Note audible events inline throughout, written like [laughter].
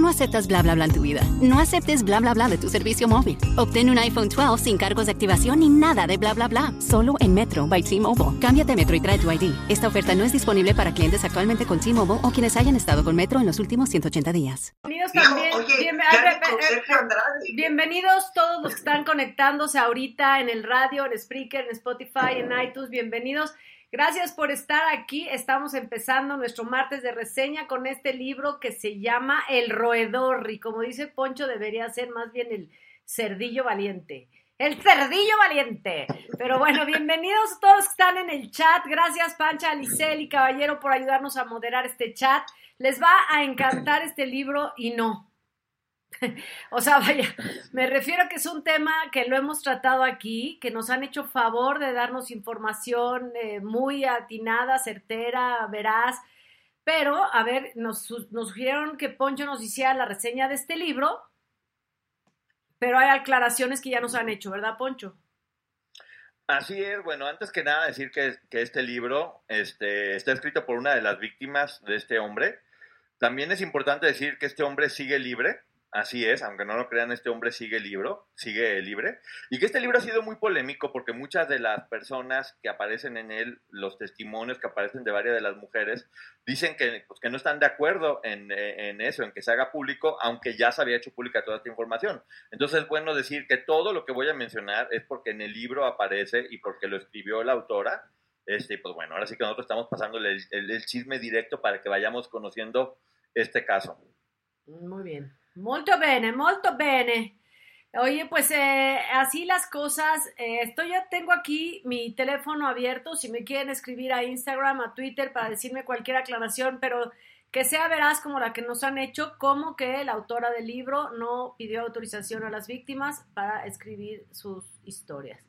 Tú no aceptas bla bla bla en tu vida. No aceptes bla bla bla de tu servicio móvil. Obtén un iPhone 12 sin cargos de activación ni nada de bla bla bla. Solo en Metro by T-Mobile. Cámbiate a Metro y trae tu ID. Esta oferta no es disponible para clientes actualmente con T-Mobile o quienes hayan estado con Metro en los últimos 180 días. Bienvenidos también. Bienvenidos todos los que están conectándose ahorita en el radio, en Spreaker, en Spotify, en iTunes. Bienvenidos. Gracias por estar aquí. Estamos empezando nuestro martes de reseña con este libro que se llama El Roedor. Y como dice Poncho, debería ser más bien el cerdillo valiente. El cerdillo valiente. Pero bueno, bienvenidos todos que están en el chat. Gracias, Pancha, Licel y Caballero, por ayudarnos a moderar este chat. Les va a encantar este libro y no. [laughs] O sea, vaya, me refiero a que es un tema que lo hemos tratado aquí, que nos han hecho favor de darnos información eh, muy atinada, certera, veraz. Pero, a ver, nos, nos sugirieron que Poncho nos hiciera la reseña de este libro, pero hay aclaraciones que ya nos han hecho, ¿verdad, Poncho? Así es, bueno, antes que nada decir que, que este libro este, está escrito por una de las víctimas de este hombre. También es importante decir que este hombre sigue libre, así es, aunque no lo crean, este hombre sigue libro, sigue libre, y que este libro ha sido muy polémico porque muchas de las personas que aparecen en él, los testimonios que aparecen de varias de las mujeres, dicen que, pues, que no están de acuerdo en, eh, en eso, en que se haga público, aunque ya se había hecho pública toda esta información. Entonces es bueno decir que todo lo que voy a mencionar es porque en el libro aparece y porque lo escribió la autora. Este, pues bueno, ahora sí que nosotros estamos pasándole el chisme directo para que vayamos conociendo este caso. Muy bien. Molto bene, molto bene. Oye, pues eh, así las cosas. Eh, estoy ya tengo aquí mi teléfono abierto. Si me quieren escribir a Instagram, a Twitter para decirme cualquier aclaración, pero que sea veraz como la que nos han hecho, como que la autora del libro no pidió autorización a las víctimas para escribir sus historias.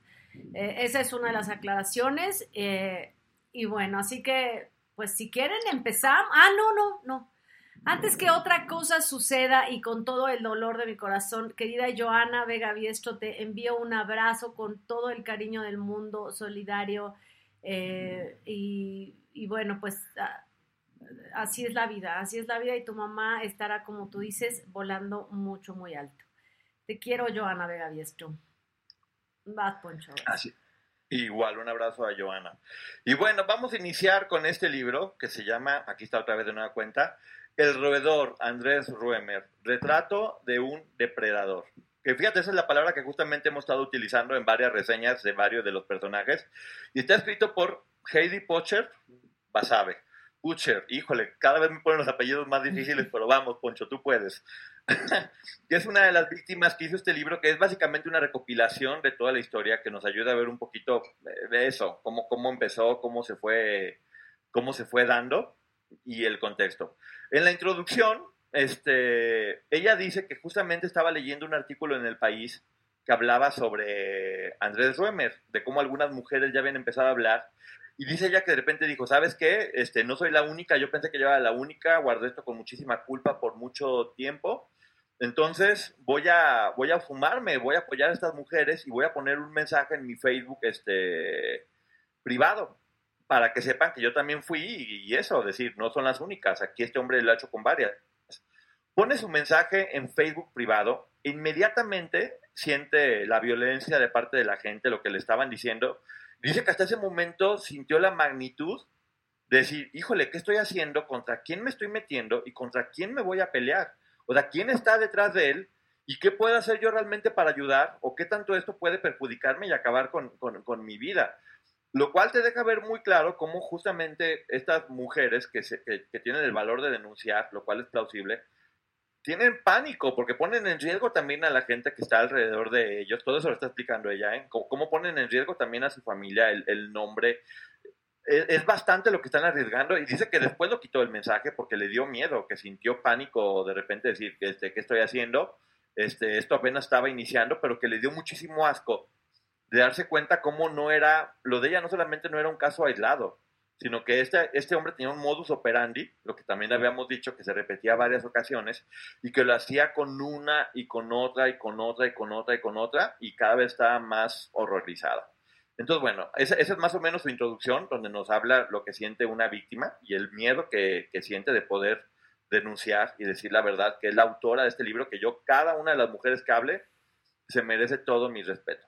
Eh, esa es una de las aclaraciones. eh, y bueno, así que, pues si quieren empezar. Ah, no, no, no. Antes que otra cosa suceda y con todo el dolor de mi corazón, querida Joana Vega Biestro, te envío un abrazo con todo el cariño del mundo, solidario. eh, y, y bueno, pues ah, así es la vida, así es la vida y tu mamá estará, como tú dices, volando mucho, muy alto. Te quiero, Joana Vega Biestro. Vas, Poncho. Así. Igual, un abrazo a Joana. Y bueno, vamos a iniciar con este libro que se llama, aquí está otra vez de nueva cuenta, El roedor, Andrés Ruemer, retrato de un depredador. Que fíjate, esa es la palabra que justamente hemos estado utilizando en varias reseñas de varios de los personajes. Y está escrito por Heidi Pocher Basabe. Butcher, híjole, cada vez me ponen los apellidos más difíciles, pero vamos, Poncho, tú puedes. [laughs] que es una de las víctimas que hizo este libro, que es básicamente una recopilación de toda la historia que nos ayuda a ver un poquito de- de eso, cómo, cómo empezó, cómo se fue, cómo se fue dando y el contexto. En la introducción, este, ella dice que justamente estaba leyendo un artículo en El País que hablaba sobre Andrés Ruemer, de cómo algunas mujeres ya habían empezado a hablar y dice ella que de repente dijo, ¿sabes qué? Este, no soy la única, yo pensé que yo era la única, guardé esto con muchísima culpa por mucho tiempo. Entonces voy a, voy a fumarme, voy a apoyar a estas mujeres y voy a poner un mensaje en mi Facebook este, privado para que sepan que yo también fui y, eso, decir, no son las únicas, aquí este hombre lo ha hecho con varias. Pone su mensaje en Facebook privado, inmediatamente siente la violencia de parte de la gente, lo que le estaban diciendo, Dice que hasta ese momento sintió la magnitud de decir, híjole, ¿qué estoy haciendo? ¿Contra quién me estoy metiendo? ¿Y contra quién me voy a pelear? O sea, ¿quién está detrás de él? ¿Y qué puedo hacer yo realmente para ayudar? ¿O qué tanto esto puede perjudicarme y acabar con, con, con mi vida? Lo cual te deja ver muy claro cómo justamente estas mujeres que, se, que, que tienen el valor de denunciar, lo cual es plausible, tienen pánico porque ponen en riesgo también a la gente que está alrededor de ellos. Todo eso lo está explicando ella, ¿eh? Cómo, cómo ponen en riesgo también a su familia, el, el nombre. Es, es, bastante lo que están arriesgando y dice que después lo quitó el mensaje porque le dio miedo, que sintió pánico de repente decir, este, ¿qué estoy haciendo? Este, esto apenas estaba iniciando, pero que le dio muchísimo asco de darse cuenta cómo no era, lo de ella no solamente no era un caso aislado, sino que este, este hombre tenía un modus operandi, lo que también habíamos dicho, que se repetía varias ocasiones, y que lo hacía con una y con otra y con otra y con otra y con otra, y cada vez estaba más horrorizada. Entonces, bueno, esa, es más o menos su introducción, donde nos habla lo que siente una víctima y el miedo que, que siente de poder denunciar y decir la verdad, que es la autora de este libro, que yo, cada una de las mujeres que hable, se merece todo mi respeto.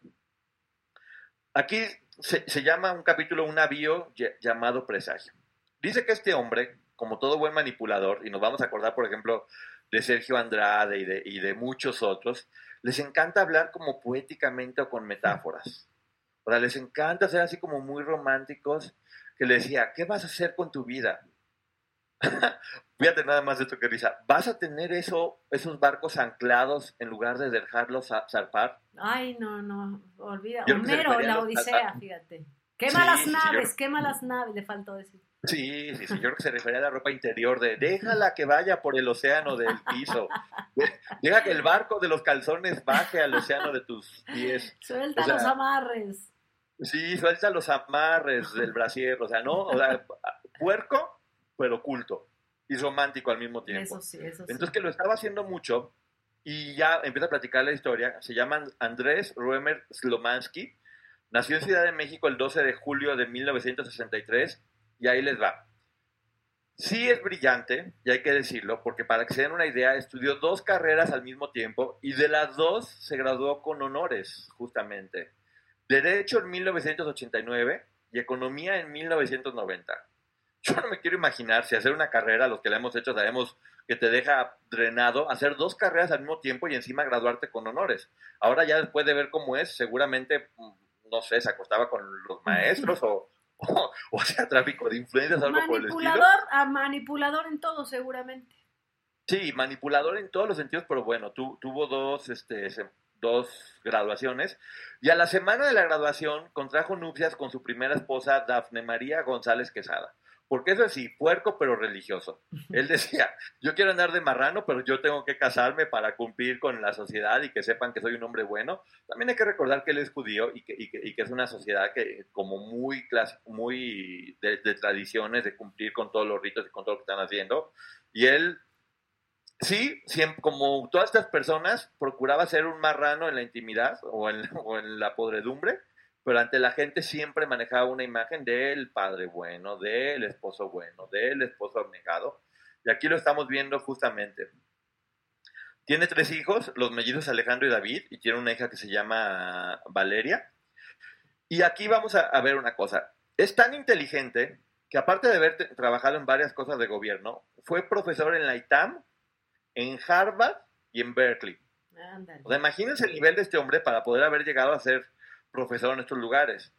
Aquí se, llama un capítulo un avío llamado presagio. Dice que este hombre, como todo buen manipulador, y nos vamos a acordar, por ejemplo, de Sergio Andrade y de, y de muchos otros, les encanta hablar como poéticamente o con metáforas. O sea, les encanta ser así como muy románticos, que le decía, ¿qué vas a hacer con tu vida? Fíjate nada más de esto que risa. ¿Vas a tener eso, esos barcos anclados en lugar de dejarlos zarpar? Ay, no, no, olvida. Homero, la Odisea, fíjate. Quema las naves, quema las naves, le faltó decir. Sí, sí, sí, yo creo que se refería a la ropa interior de déjala que vaya por el océano del piso. [laughs] Deja que el barco de los calzones baje al océano de tus pies. Suelta los amarres. Sí, suelta los amarres del brasier, o sea, no, o sea, puerco, pero oculto y romántico al mismo tiempo. Eso sí, eso sí. Entonces que lo estaba haciendo mucho y ya empieza a platicar la historia. Se llama Andrés Ruemer Slomansky. Nació en Ciudad de México el 12 de julio de 1963 y ahí les va. Sí es brillante, y hay que decirlo, porque para que se den una idea, estudió dos carreras al mismo tiempo y de las dos se graduó con honores, justamente. Derecho en 1989 y Economía en 1990 yo no me quiero imaginar si hacer una carrera, los que la hemos hecho sabemos que te deja drenado, hacer dos carreras al mismo tiempo y encima graduarte con honores. Ahora ya después de ver cómo es, seguramente, mm, no sé, se acostaba con los maestros o, o, [laughs] sea tráfico de influencias, algo por el estilo. A manipulador en todo, seguramente. Sí, manipulador en todos los sentidos, pero bueno, tuvo dos, este, dos graduaciones y a la semana de la graduación contrajo nupcias con su primera esposa, Dafne María González Quesada porque eso sí, puerco pero religioso. Él decía, yo quiero andar de marrano, pero yo tengo que casarme para cumplir con la sociedad y que sepan que soy un hombre bueno. También hay que recordar que él es judío y que, y que, es una sociedad que como muy, muy de, tradiciones, de cumplir con todos los ritos y con todo lo que están haciendo. Y él, sí, siempre, como todas estas personas, procuraba ser un marrano en la intimidad o en, o en la podredumbre pero ante la gente siempre manejaba una imagen del padre bueno, del esposo bueno, del esposo abnegado. Y aquí lo estamos viendo justamente. Tiene tres hijos, los mellizos Alejandro y David, y tiene una hija que se llama Valeria. Y aquí vamos a, ver una cosa. Es tan inteligente que aparte de haber trabajado en varias cosas de gobierno, fue profesor en la ITAM, en Harvard y en Berkeley. O sea, imagínense el nivel de este hombre para poder haber llegado a ser profesor en estos lugares.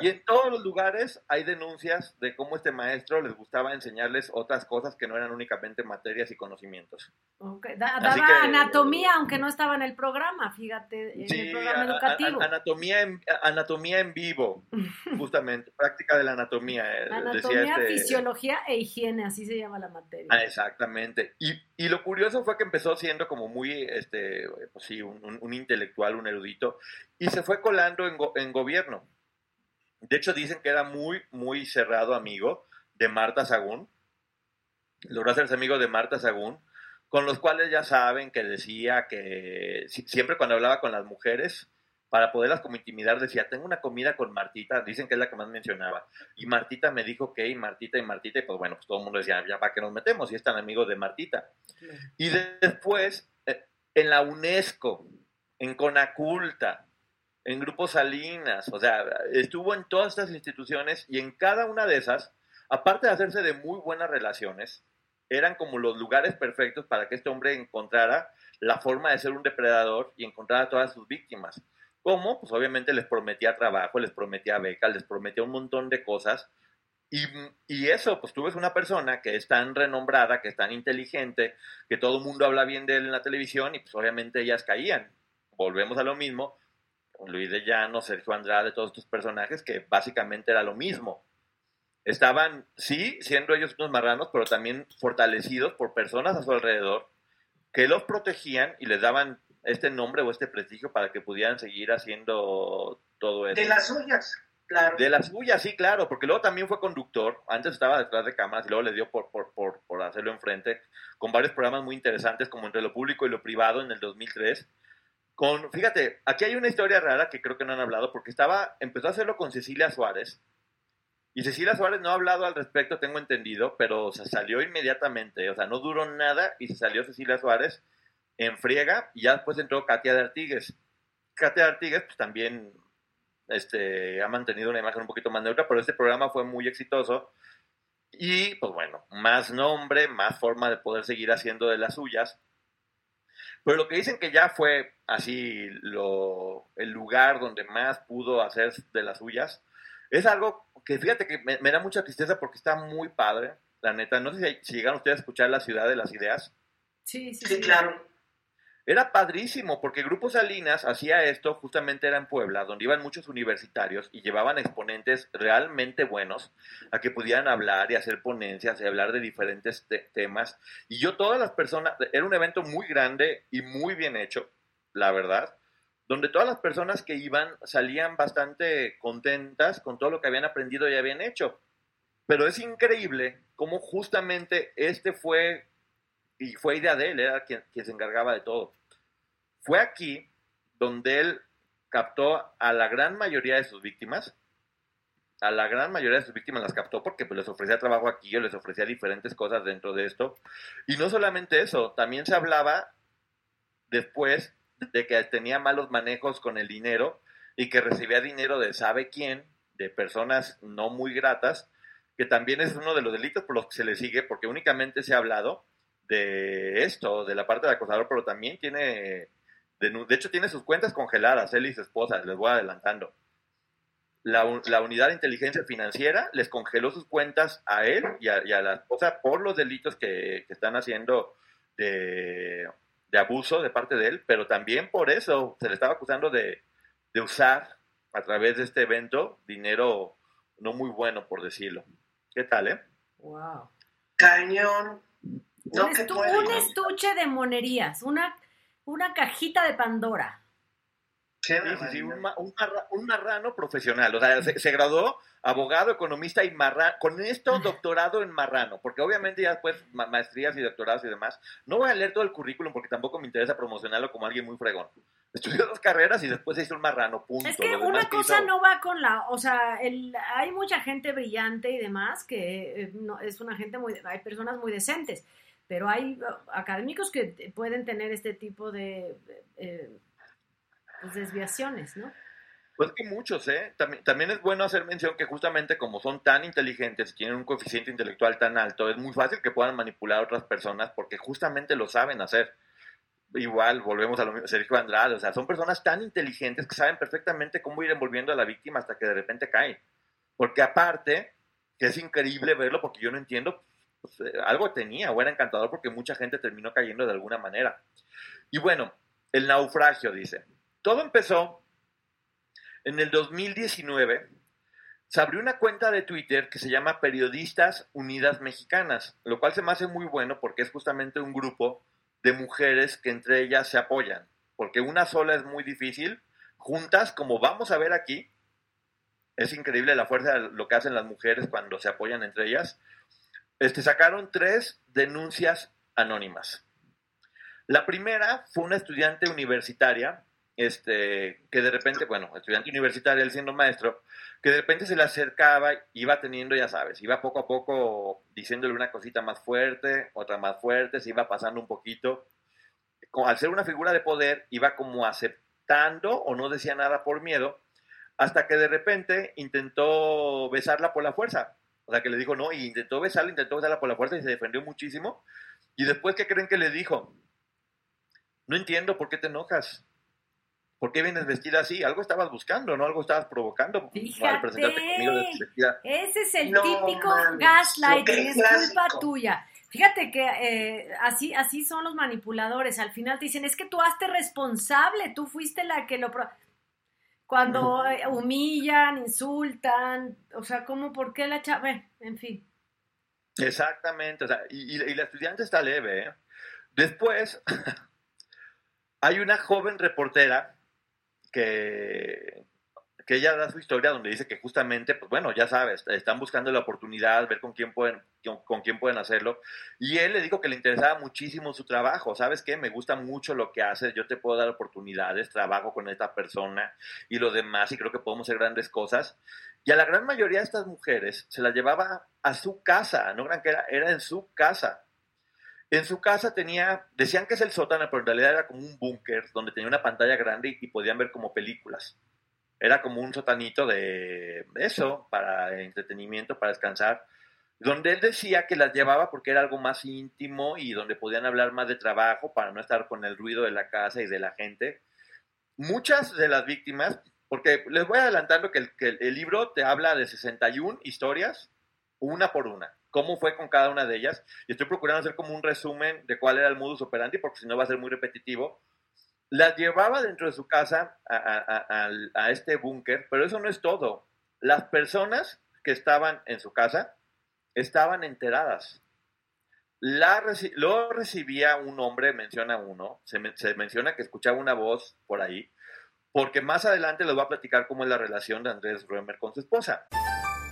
Y en todos los lugares hay denuncias de cómo este maestro les gustaba enseñarles otras cosas que no eran únicamente materias y conocimientos. daba anatomía, aunque no estaba en el programa, fíjate, en el programa educativo. anatomía, en, anatomía en vivo, [laughs] justamente, práctica de la anatomía. Eh, anatomía, este fisiología e higiene, así se llama la materia. Ah, exactamente. Y, y, lo curioso fue que empezó siendo como muy, este, pues sí, un, intelectual, un erudito, y se fue colando en, gobierno. De hecho, dicen que era muy, muy cerrado amigo de Marta Sagún. Logró hacerse amigo de Marta Sagún, con los cuales ya saben que decía que siempre cuando hablaba con las mujeres, para poderlas como intimidar, decía, tengo una comida con Martita, dicen que es la que más mencionaba. Y Martita me dijo que, y Martita y Martita, y pues bueno, pues todo el mundo decía, ya para qué nos metemos, y es tan amigo de Martita. Y después, eh, en la UNESCO, en Conaculta, en Grupo Salinas, o sea, estuvo en todas estas instituciones y en cada una de esas, aparte de hacerse de muy buenas relaciones, eran como los lugares perfectos para que este hombre encontrara la forma de ser un depredador y encontrar a todas sus víctimas. ¿Cómo? Pues obviamente les prometía trabajo, les prometía becas, les prometía un montón de cosas. Y, eso, pues tú ves una persona que es tan renombrada, que es tan inteligente, que todo el mundo habla bien de él en la televisión y pues obviamente ellas caían. Volvemos a lo mismo, Luis de Llano, Sergio Andrade, todos estos personajes que básicamente era lo mismo. Estaban, sí, siendo ellos unos marranos, pero también fortalecidos por personas a su alrededor que los protegían y les daban este nombre o este prestigio para que pudieran seguir haciendo todo eso. De las suyas. Claro. De la suya, sí, claro, porque luego también fue conductor, antes estaba detrás de cámaras y luego le dio por, por, por, por hacerlo enfrente, con varios programas muy interesantes como Entre lo Público y lo Privado en el 2003. Con, fíjate, aquí hay una historia rara que creo que no han hablado, porque estaba, empezó a hacerlo con Cecilia Suárez, y Cecilia Suárez no ha hablado al respecto, tengo entendido, pero se salió inmediatamente, o sea, no duró nada y se salió Cecilia Suárez en friega y ya después entró Katia de Artigues. Katia de Artigues pues también este, ha mantenido una imagen un poquito más neutra, pero este programa fue muy exitoso. Y pues bueno, más nombre, más forma de poder seguir haciendo de las suyas. Pero lo que dicen que ya fue así lo, el lugar donde más pudo hacer de las suyas, es algo que fíjate que me, me da mucha tristeza porque está muy padre, la neta. No sé si, si llegaron ustedes a escuchar La Ciudad de las Ideas. Sí, sí, Sí, sí. claro. Era padrísimo porque Grupo Salinas hacía esto, justamente era en Puebla, donde iban muchos universitarios y llevaban exponentes realmente buenos a que pudieran hablar y hacer ponencias y hablar de diferentes te- temas. Y yo, todas las personas, era un evento muy grande y muy bien hecho, la verdad, donde todas las personas que iban salían bastante contentas con todo lo que habían aprendido y habían hecho. Pero es increíble cómo justamente este fue, y fue idea de él, era quien, quien se encargaba de todo. Fue aquí donde él captó a la gran mayoría de sus víctimas. A la gran mayoría de sus víctimas las captó porque pues, les ofrecía trabajo aquí o les ofrecía diferentes cosas dentro de esto. Y no solamente eso, también se hablaba después de que tenía malos manejos con el dinero y que recibía dinero de sabe quién, de personas no muy gratas, que también es uno de los delitos por los que se le sigue, porque únicamente se ha hablado de esto, de la parte del acosador, pero también tiene, de, de hecho tiene sus cuentas congeladas, él y su esposa, les voy adelantando. La, la unidad de inteligencia financiera les congeló sus cuentas a él y a, y a la esposa por los delitos que, que están haciendo de, de abuso de parte de él, pero también por eso se le estaba acusando de, de usar a través de este evento dinero no muy bueno, por decirlo. ¿Qué tal, eh? Wow. Cañón. No, un, que estu- puede. un estuche de monerías, una, una cajita de Pandora. Sí, sí, sí, un, barbaridad. ma- un marra- un marrano profesional. O sea, se, se graduó abogado, economista y marrano. Con esto, doctorado en marrano. Porque obviamente ya después ma- maestrías y doctorados y demás. No voy a leer todo el currículum porque tampoco me interesa promocionarlo como alguien muy fregón. Estudió dos carreras y después se hizo un marrano, punto. Es que una cosa hizo- no va con la, o sea, el, hay mucha gente brillante y demás que eh, no, es una gente muy, hay personas muy decentes, pero hay uh, académicos que pueden tener este tipo de eh, pues, desviaciones, ¿no? Pues que muchos, ¿eh? También, también es bueno hacer mención que justamente como son tan inteligentes y tienen un coeficiente intelectual tan alto, es muy fácil que puedan manipular a otras personas porque justamente lo saben hacer. Igual, volvemos a lo mismo, Sergio Andrade, o sea, son personas tan inteligentes que saben perfectamente cómo ir envolviendo a la víctima hasta que de repente cae. Porque aparte, que es increíble verlo porque yo no entiendo, algo tenía o era encantador porque mucha gente terminó cayendo de alguna manera. Y bueno, el naufragio, dice. Todo empezó en el 2019 se abrió una cuenta de Twitter que se llama Periodistas Unidas Mexicanas, lo cual se me hace muy bueno porque es justamente un grupo de mujeres que entre ellas se apoyan, porque una sola es muy difícil, juntas, como vamos a ver aquí, es increíble la fuerza de lo que hacen las mujeres cuando se apoyan entre ellas, este, sacaron tres denuncias anónimas. La primera fue una estudiante universitaria este, que de repente, bueno, estudiante universitario, él siendo maestro, que de repente se le acercaba, iba teniendo, ya sabes, iba poco a poco diciéndole una cosita más fuerte, otra más fuerte, se iba pasando un poquito. Al ser una figura de poder, iba como aceptando o no decía nada por miedo, hasta que de repente intentó besarla por la fuerza. O sea, que le dijo no, y intentó besarla, intentó besarla por la fuerza y se defendió muchísimo. Y después, ¿qué creen que le dijo? No entiendo por qué te enojas. ¿Por qué vienes vestida así? Algo estabas buscando, ¿no? Algo estabas provocando Fíjate. al presentarte conmigo vestida. Ese es el No típico gaslighting, es culpa tuya. Fíjate que eh, así, así son los manipuladores. Al final te dicen, es que tú hazte responsable, tú fuiste la que lo... pro-". Cuando eh, humillan, insultan, o sea, ¿cómo, por qué la chava? Bueno, en fin. Exactamente, o sea, y, y- y la estudiante está leve. ¿eh? Después, [laughs] hay una joven reportera que, que ella da su historia donde dice que justamente, pues bueno, ya sabes, están buscando la oportunidad, ver con quién pueden, con, quién pueden hacerlo. Y él le dijo que le interesaba muchísimo su trabajo. ¿Sabes qué? Me gusta mucho lo que haces, yo te puedo dar oportunidades, trabajo con esta persona y lo demás, y creo que podemos hacer grandes cosas. Y a la gran mayoría de estas mujeres se las llevaba a su casa, no gran que era, era en su casa. En su casa tenía, decían que es el sótano, pero en realidad era como un búnker donde tenía una pantalla grande y podían ver como películas. Era como un sotanito de eso, para entretenimiento, para descansar, donde él decía que las llevaba porque era algo más íntimo y donde podían hablar más de trabajo para no estar con el ruido de la casa y de la gente. Muchas de las víctimas, porque les voy adelantando que el, que el libro te habla de 61 historias, una por una cómo fue con cada una de ellas. Y estoy procurando hacer como un resumen de cuál era el modus operandi, porque si no va a ser muy repetitivo. Las llevaba dentro de su casa a, a, a, este búnker, pero eso no es todo. Las personas que estaban en su casa estaban enteradas. La, lo recibía un hombre, menciona uno, se, se menciona que escuchaba una voz por ahí, porque más adelante les voy a platicar cómo es la relación de Andrés Römer con su esposa.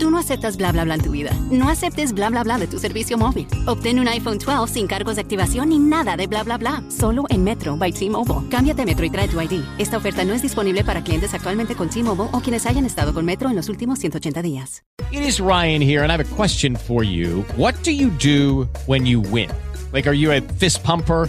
Tú no aceptas bla bla bla en tu vida. No aceptes bla bla bla de tu servicio móvil. Obtén un iPhone 12 sin cargos de activación ni nada de bla bla bla. Solo en Metro by T-Mobile. Cámbiate Metro y trae tu ID. Esta oferta no es disponible para clientes actualmente con T-Mobile o quienes hayan estado con Metro en los últimos 180 días. It is Ryan here and I have a question for you. What do you do when you win? Like, are you a fist pumper?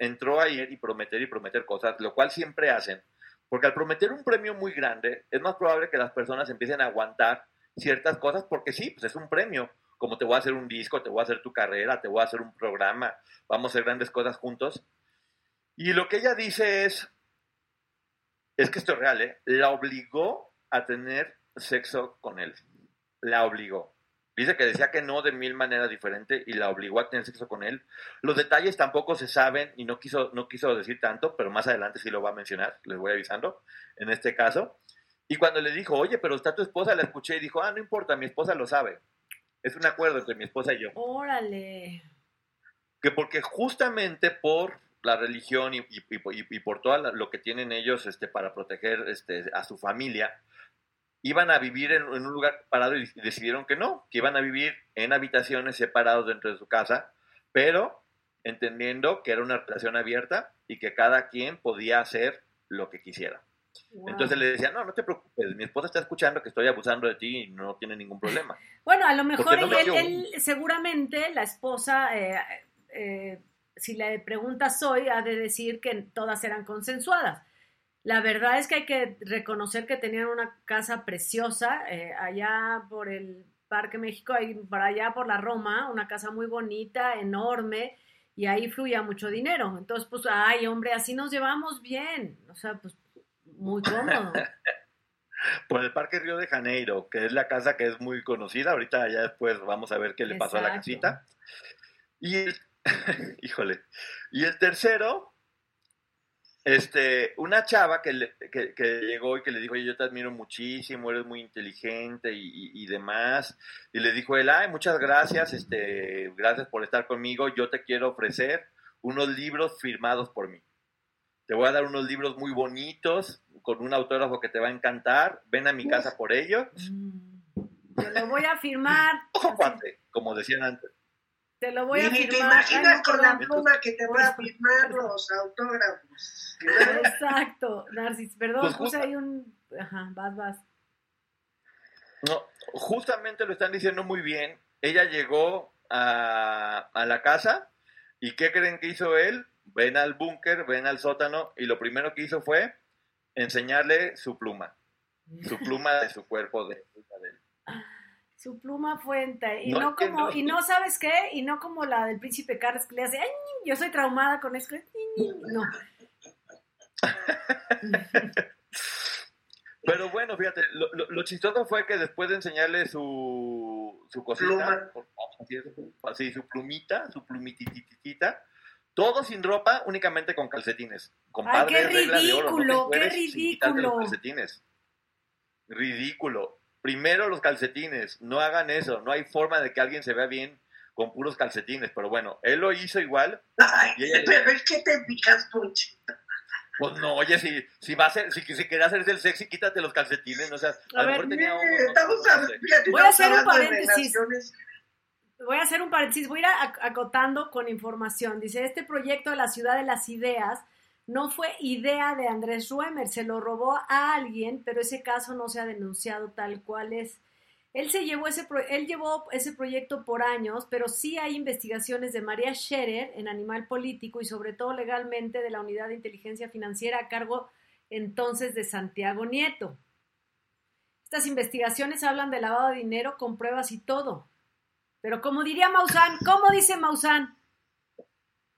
entró ayer y prometer y prometer cosas, lo cual siempre hacen, porque al prometer un premio muy grande, es más probable que las personas empiecen a aguantar ciertas cosas, porque sí, pues es un premio, como te voy a hacer un disco, te voy a hacer tu carrera, te voy a hacer un programa, vamos a hacer grandes cosas juntos. Y lo que ella dice es, es que esto es real, ¿eh? la obligó a tener sexo con él, la obligó. Dice que decía que no de mil maneras diferentes y la obligó a tener sexo con él. Los detalles tampoco se saben y no quiso, no quiso decir tanto, pero más adelante sí lo va a mencionar, les voy avisando en este caso. Y cuando le dijo, oye, pero está tu esposa, la escuché y dijo, ah, no importa, mi esposa lo sabe. Es un acuerdo entre mi esposa y yo. Órale. Que porque justamente por la religión y, y, y, y por todo lo que tienen ellos este, para proteger este, a su familia, iban a vivir en, en, un lugar separado y decidieron que no, que iban a vivir en habitaciones separados dentro de su casa, pero entendiendo que era una relación abierta y que cada quien podía hacer lo que quisiera. Wow. Entonces le decía, no, no te preocupes, mi esposa está escuchando que estoy abusando de ti y no tiene ningún problema. Bueno, a lo mejor no él, él, seguramente la esposa, eh, eh, si le preguntas hoy, ha de decir que todas eran consensuadas la verdad es que hay que reconocer que tenían una casa preciosa eh, allá por el Parque México, ahí, por allá por la Roma, una casa muy bonita, enorme, y ahí fluía mucho dinero. Entonces, pues, ay, hombre, así nos llevamos bien. O sea, pues, muy cómodo. [laughs] por el Parque Río de Janeiro, que es la casa que es muy conocida. Ahorita ya después vamos a ver qué le pasó a la casita. Y el, [laughs] híjole, y el tercero, este, una chava que, le, que, que, llegó y que le dijo, oye, yo te admiro muchísimo, eres muy inteligente y, y, y, demás. Y le dijo él, ay, muchas gracias, este, gracias por estar conmigo, yo te quiero ofrecer unos libros firmados por mí. Te voy a dar unos libros muy bonitos, con un autógrafo que te va a encantar, ven a mi casa por ellos. Te lo voy a firmar. Ojo, cuate, como decían antes. Te lo voy a Ni firmar. te imaginas con la pluma que te voy a firmar los autógrafos. [laughs] Exacto, Narcis. Perdón, pues puse ahí un. Ajá, vas, vas. No, justamente lo están diciendo muy bien. Ella llegó a, a la casa y ¿qué creen que hizo él? Ven al búnker, ven al sótano y lo primero que hizo fue enseñarle su pluma. Su [laughs] pluma de su cuerpo de, de él. Su pluma fuente. Y No no, como, y no sabes qué, y no como la del príncipe Carlos que le hace, "Ay, yo soy traumada con esto. No. [laughs] Pero bueno, fíjate, lo, lo- lo chistoso fue que después de enseñarle su, su cosita, así, su plumita, su plumitititita, todo sin ropa, únicamente con calcetines. Compadre, qué es regla de oro, no te ridículo, qué ridículo. calcetines. Ridículo. Primero los calcetines, no hagan eso, no hay forma de que alguien se vea bien con puros calcetines, pero bueno, él lo hizo igual. Ay, ella- pero es que te picas, Ponchito. Pues no, oye, si, si va a ser, si, si quería hacerse el sexy, quítate los calcetines, no o sea, a, A lo ver, mejor tenía uno, no- Estamos no fíjate, Voy a hacer un paréntesis. Voy a hacer un paréntesis, voy a ir acotando con información. Dice, este proyecto de la ciudad de las ideas no fue idea de Andrés Ruemer, se lo robó a alguien, pero ese caso no se ha denunciado tal cual es. Él se llevó ese pro- él llevó ese proyecto por años, pero sí hay investigaciones de María Scherer en Animal Político y sobre todo legalmente de la Unidad de Inteligencia Financiera a cargo entonces de Santiago Nieto. Estas investigaciones hablan de lavado de dinero con pruebas y todo. Pero como diría Maussan, ¿cómo dice Maussan?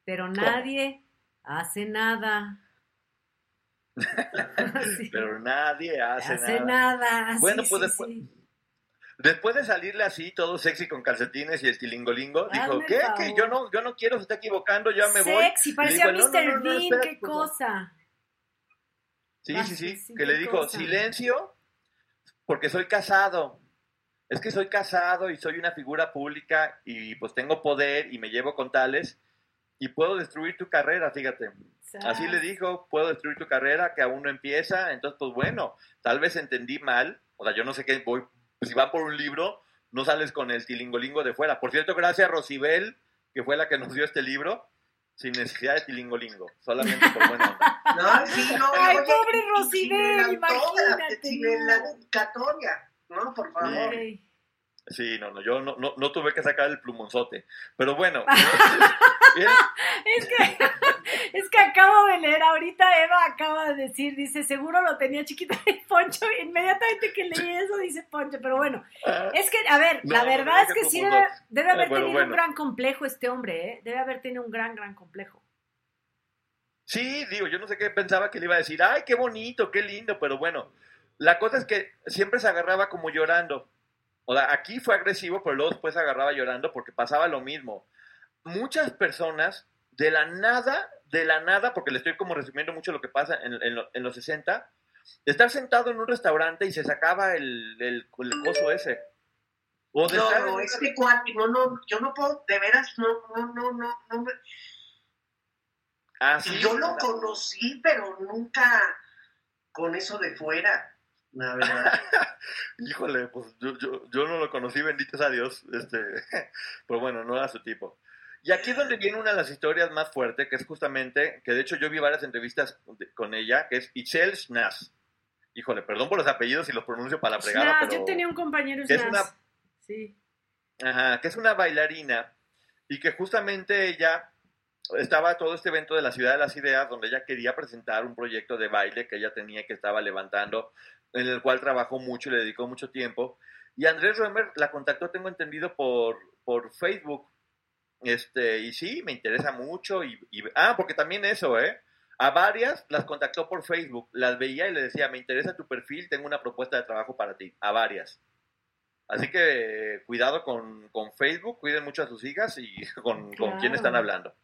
Pero nadie hace nada. [laughs] Sí, Pero nadie hace, hace nada. nada. Bueno, sí, pues sí, después-. Después de salirle así, todo sexy con calcetines y el tilingolingo, dijo, ¿qué? Que yo no, yo no quiero, se está equivocando, ya me voy. Sexy, parecía digo, Mr. no, no, no, no, Bean, espera, qué pues, cosa. Sí, sí, sí, sí, que qué le dijo, cosa. silencio, porque soy casado. Es que soy casado y soy una figura pública y pues tengo poder y me llevo con tales y puedo destruir tu carrera, fíjate. Así le dijo, puedo destruir tu carrera, que aún no empieza. Entonces, pues bueno, tal vez entendí mal. O sea, yo no sé qué voy. Si va por un libro, no sales con el tilingolingo de fuera. Por cierto, gracias a Rosibel, que fue la que nos dio este libro, sin necesidad de tilingolingo, solamente por buena. [laughs] No, sí, no, Ay, oye, pobre Rosibel, imagínate, Sin no. la dedicatoria, ¿no? Por favor. Ok. Sí, no, no, yo no, no, no tuve que sacar el plumonzote. Pero bueno, [laughs] Es que, es que acabo de leer, ahorita Eva acaba de decir, dice, seguro lo tenía chiquito el [laughs] Poncho, inmediatamente que leí eso dice Poncho, pero bueno, es que, a ver, No, la verdad no es que sí debe, haber Eh, bueno, tenido un gran complejo este hombre, ¿eh? Debe haber tenido un gran, gran complejo. Sí, digo, yo no sé qué pensaba que le iba a decir, ay, qué bonito, qué lindo, pero bueno, la cosa es que siempre se agarraba como llorando. O sea, aquí fue agresivo, pero luego después se agarraba llorando porque pasaba lo mismo. Muchas personas, de la nada, de la nada, porque le estoy como resumiendo mucho lo que pasa en, en lo- en los 60, de estar sentado en un restaurante y se sacaba el, el, el coso ese. O de No, estar no, un- este cuate, no, no, yo no puedo, de veras, no, no, no, no, no me- Ah, yo lo conocí, pero nunca con eso de fuera, la [laughs] verdad. Híjole, pues yo, yo, yo no lo conocí, benditos a Dios, este, [laughs] pues bueno, no era su tipo. Y aquí es donde viene una de las historias más fuertes, que es justamente, que de hecho yo vi varias entrevistas de- con ella, que es Itzel Schnass. Híjole, perdón por los apellidos y los pronuncio para la fregada, pero... yo tenía un compañero que es una- Sí. Ajá, que es una bailarina y que justamente ella estaba todo este evento de la Ciudad de las Ideas donde ella quería presentar un proyecto de baile que ella tenía que estaba levantando, en el cual trabajó mucho y le dedicó mucho tiempo. Y Andrés Roemer la contactó, tengo entendido, por, por Facebook. Este, y sí, me interesa mucho. Y, y- ah, porque también eso, ¿eh? A varias las contactó por Facebook, las veía y le decía, me interesa tu perfil, tengo una propuesta de trabajo para ti. A varias. Así que cuidado con, con Facebook, cuiden mucho a sus hijas y [laughs] con, con quién están Claro. hablando.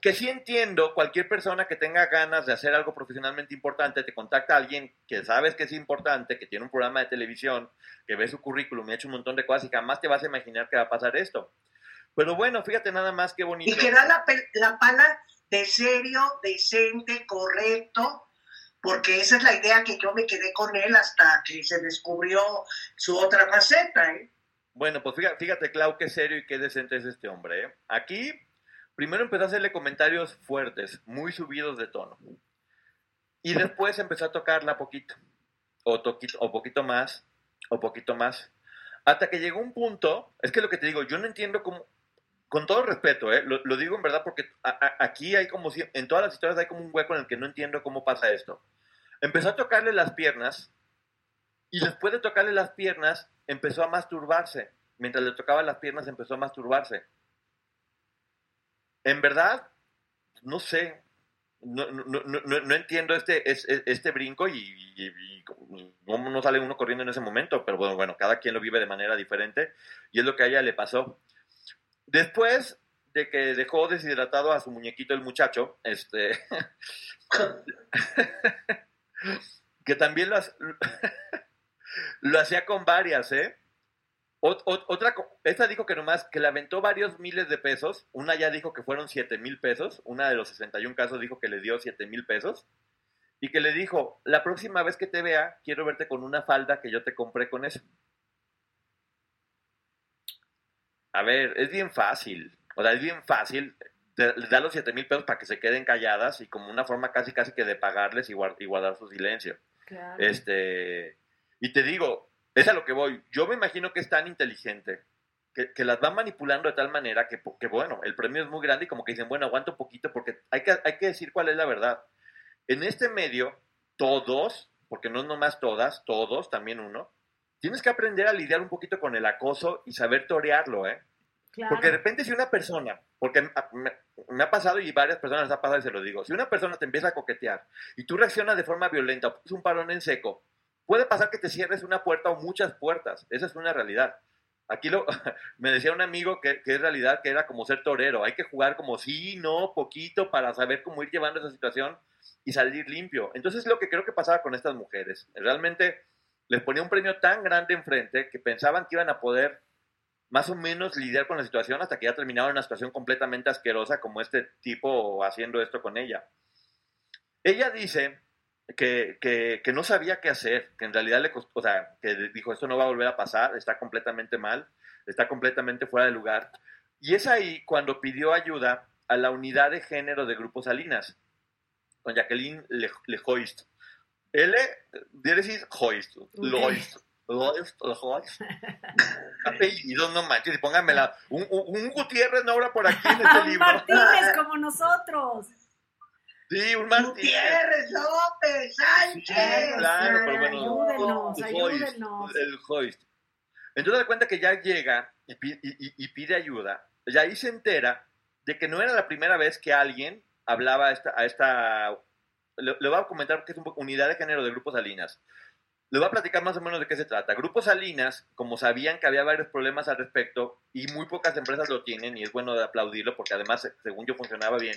Que sí entiendo, cualquier persona que tenga ganas de hacer algo profesionalmente importante, te contacta a alguien que sabes que es importante, que tiene un programa de televisión, que ve su currículum y ha hecho un montón de cosas y jamás te vas a imaginar que va a pasar esto. Pero bueno, fíjate nada más qué bonito. Y que da la, la pala de serio, decente, correcto, porque esa es la idea que yo me quedé con él hasta que se descubrió su otra faceta. ¿eh? Bueno, pues fíjate, fíjate, Clau, qué serio y qué decente es este hombre. ¿eh? Aquí, primero empezó a hacerle comentarios fuertes, muy subidos de tono. Y después empezó a tocarla poquito, o, toquito, o poquito más, o poquito más. Hasta que llegó un punto, es que lo que te digo, yo no entiendo cómo, con todo respeto, ¿eh? lo, digo en verdad porque aquí hay como, en todas las historias hay como un hueco en el que no entiendo cómo pasa esto. Empezó a tocarle las piernas y después de tocarle las piernas, empezó a masturbarse. Mientras le tocaba las piernas empezó a masturbarse. En verdad, no sé, no, no, no, no entiendo este, este brinco y, y, no, sale uno corriendo en ese momento, pero bueno, bueno, cada quien lo vive de manera diferente y es lo que a ella le pasó. Después de que dejó deshidratado a su muñequito el muchacho, este, [laughs] [laughs] [laughs] que también lo, [laughs] lo hacía con varias, ¿eh? otra, esta dijo que nomás que le aventó varios miles de pesos. Una ya dijo que fueron 7 mil pesos. Una de los 61 casos dijo que le dio 7 mil pesos. Y que le dijo, la próxima vez que te vea, quiero verte con una falda que yo te compré con eso. A ver, es bien fácil. O sea, es bien fácil. Le da los 7 mil pesos para que se queden calladas y como una forma casi casi que de pagarles y, guardar su silencio. Este, y te digo, es a lo que voy. Yo me imagino que es tan inteligente que, las va manipulando de tal manera que, que, bueno, el premio es muy grande y como que dicen, bueno, aguanto un poquito porque hay que, hay que decir cuál es la verdad. En este medio, todos, porque no nomás todas, todos, también uno, tienes que aprender a lidiar un poquito con el acoso y saber torearlo, ¿eh? Porque de repente si una persona, porque me, me, ha pasado y varias personas les ha pasado y se lo digo, si una persona te empieza a coquetear y tú reaccionas de forma violenta o pones un parón en seco, Puede pasar que te cierres una puerta o muchas puertas, esa es una realidad. Aquí lo, [laughs] me decía un amigo que, que, es realidad que era como ser torero, hay que jugar como sí, no, poquito para saber cómo ir llevando esa situación y salir limpio. Entonces lo que creo que pasaba con estas mujeres, realmente les ponía un premio tan grande enfrente que pensaban que iban a poder más o menos lidiar con la situación hasta que ya terminaron una situación completamente asquerosa como este tipo haciendo esto con ella. Ella dice que, que, no sabía qué hacer, que en realidad le costó, o sea, que dijo, esto no va a volver a pasar, está completamente mal, está completamente fuera de lugar. Y es ahí cuando pidió ayuda a la unidad de género de Grupo Salinas, con Jacqueline Lejoist. L, decir Joist, Loist. Loist, Loist. Apellidos, no manches, y pónganmela. Un, un, Gutiérrez no habrá por aquí en este libro. Martínez, como nosotros. Sí, un Martínez. Gutiérrez, López, Sánchez. claro, pero bueno. Ayúdenos, ayúdenos. El hoist. Entonces da cuenta que ya llega y, y, pide ayuda. Y ahí se entera de que no era la primera vez que alguien hablaba a esta... A esta le, le voy a comentar que es una unidad de género de Grupo Salinas. Le voy a platicar más o menos de qué se trata. Grupo Salinas, como sabían que había varios problemas al respecto, y muy pocas empresas lo tienen, y es bueno de aplaudirlo porque además, según yo, funcionaba bien,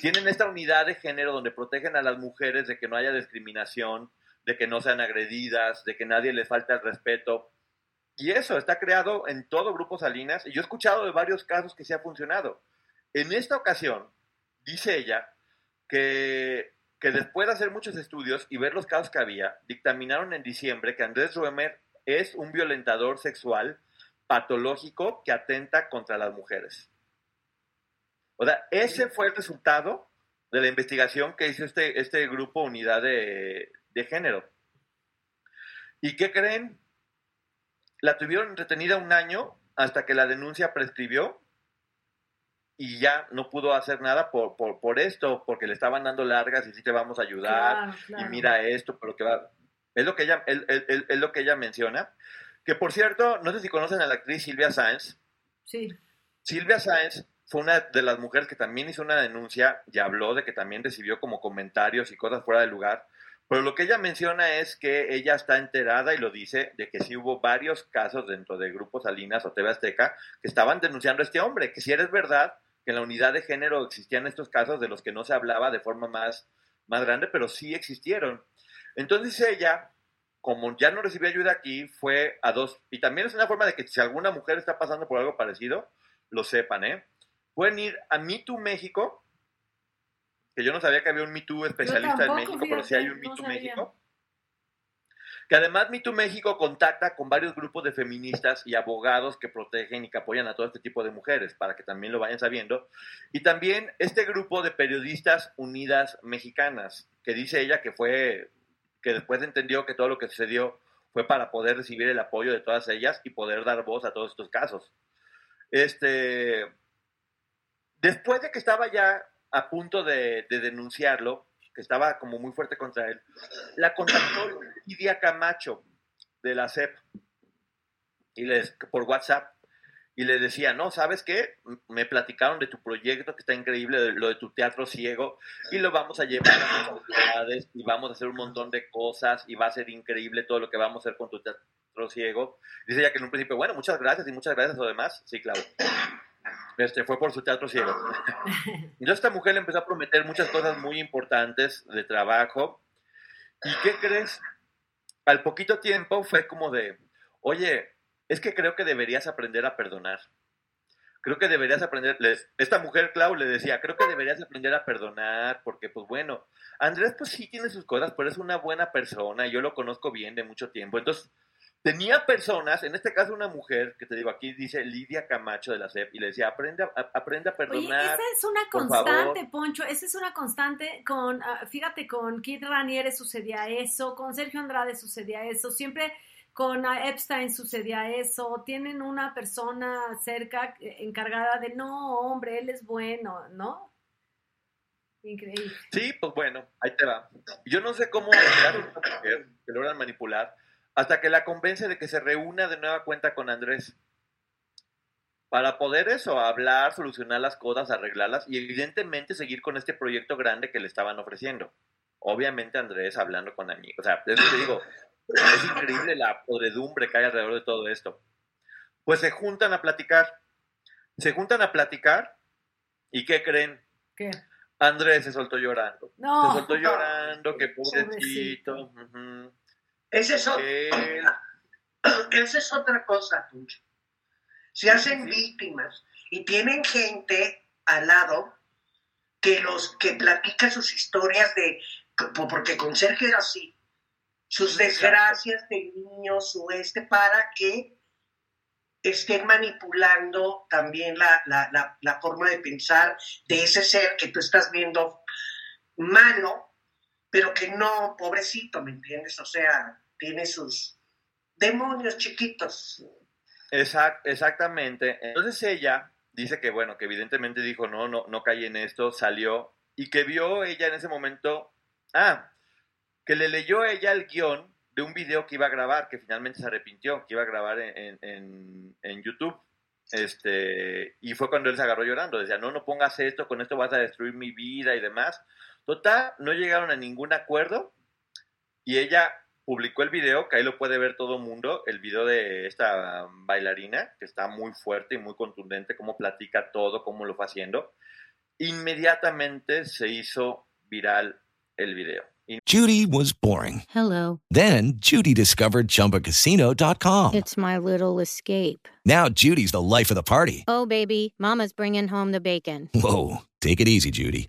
tienen esta unidad de género donde protegen a las mujeres de que no haya discriminación, de que no sean agredidas, de que nadie les falte el respeto. Y eso está creado en todo Grupo Salinas y yo he escuchado de varios casos que se ha funcionado. En esta ocasión, dice ella, que, que después de hacer muchos estudios y ver los casos que había, dictaminaron en diciembre que Andrés Ruemer es un violentador sexual patológico que atenta contra las mujeres. O sea, ese fue el resultado de la investigación que hizo este, este grupo Unidad de, Género. ¿Y qué creen? La tuvieron retenida un año hasta que la denuncia prescribió y ya no pudo hacer nada por, por, esto, porque le estaban dando largas y sí te vamos a ayudar y mira esto, pero que va... Es lo que ella, es lo que ella menciona. Que por cierto, no sé si conocen a la actriz Silvia Sáenz. Sí. Silvia Sáenz fue una de las mujeres que también hizo una denuncia y habló de que también recibió como comentarios y cosas fuera de lugar. Pero lo que ella menciona es que ella está enterada y lo dice de que sí hubo varios casos dentro de Grupo Salinas o TV Azteca que estaban denunciando a este hombre, que si eres verdad que en la unidad de género existían estos casos de los que no se hablaba de forma más, más grande, pero sí existieron. Entonces ella, como ya no recibió ayuda aquí, fue a dos, y también es una forma de que si alguna mujer está pasando por algo parecido, lo sepan, ¿eh? Pueden ir a MeToo México, que yo no sabía que había un MeToo especialista en México, pero sí hay un MeToo México. Que además MeToo México contacta con varios grupos de feministas y abogados que protegen y que apoyan a todo este tipo de mujeres, para que también lo vayan sabiendo. Y también este grupo de periodistas unidas mexicanas, que dice ella que fue, que después entendió que todo lo que sucedió fue para poder recibir el apoyo de todas ellas y poder dar voz a todos estos casos. Este, Después de que estaba ya a punto de, denunciarlo, que estaba como muy fuerte contra él, la contactó Lidia Camacho de la CEP. y les, por WhatsApp y le decía, no, ¿sabes qué? Me platicaron de tu proyecto que está increíble, de lo de tu teatro ciego, y lo vamos a llevar a muchas ciudades y vamos a hacer un montón de cosas y va a ser increíble todo lo que vamos a hacer con tu teatro ciego. Dice ella que en un principio, bueno, muchas gracias y muchas gracias a lo demás. Sí, claro. Este, fue por su teatro ciego. [laughs] Entonces esta mujer le empezó a prometer muchas cosas muy importantes de trabajo. ¿Y qué crees? Al poquito tiempo fue como de, oye, es que creo que deberías aprender a perdonar. Creo que deberías aprender, les- esta mujer, Clau, le decía, creo que deberías aprender a perdonar, porque pues bueno, Andrés pues sí tiene sus cosas, pero es una buena persona, yo lo conozco bien de mucho tiempo. Entonces, tenía personas, en este caso una mujer, que te digo, aquí dice Lidia Camacho de la CEP, y le decía, aprende a, a- aprende a Oye, perdonar. esa es una constante. Poncho, esa es una constante con, ah, fíjate, con Kit Raniere sucedía eso, con Sergio Andrade sucedía eso, siempre con Epstein sucedía eso, tienen una persona cerca eh, encargada de, no, hombre, él es bueno, ¿no? Increíble. Sí, pues bueno, ahí te va. Yo no sé cómo lograr a una mujer que logran manipular hasta que la convence de que se reúna de nueva cuenta con Andrés. Para poder eso, hablar, solucionar las cosas, arreglarlas y evidentemente seguir con este proyecto grande que le estaban ofreciendo. Obviamente Andrés hablando con amigos. O sea, eso te digo, es increíble la podredumbre que hay alrededor de todo esto. Pues se juntan a platicar. Se juntan a platicar y ¿qué creen? ¿Qué? Andrés se soltó llorando. No. Se soltó llorando, [laughs] que Pobrecito. Es Él- [coughs] Esa es otra cosa, Tuncho. Se hacen víctimas y tienen gente al lado que los que platica sus historias de po- porque con Sergio era así, sus desgracias de niños o este para que estén manipulando también la, la, la, la forma de pensar de ese ser que tú estás viendo malo, pero que no, pobrecito, ¿me entiendes? O sea, tiene sus demonios chiquitos. Exact- exactamente. Entonces ella dice que, bueno, que evidentemente dijo, no, no, no caí en esto, salió, y que vio ella en ese momento, ah, que le leyó ella el guion de un video que iba a grabar, que finalmente se arrepintió, que iba a grabar en, en- en- en YouTube. Este, y fue cuando él se agarró llorando, decía, no, no pongas esto, con esto vas a destruir mi vida y demás. Total, no llegaron a ningún acuerdo y ella publicó el video, que ahí lo puede ver todo el mundo, el video de esta bailarina, que está muy fuerte y muy contundente, cómo platica todo, cómo lo fue haciendo. Inmediatamente se hizo viral el video. Judy was boring. Hello. Then Judy discovered ChumbaCasino.com. It's my little escape. Now Judy's the life of the party. Oh, baby, Mama's bringing home the bacon. Whoa, take it easy, Judy.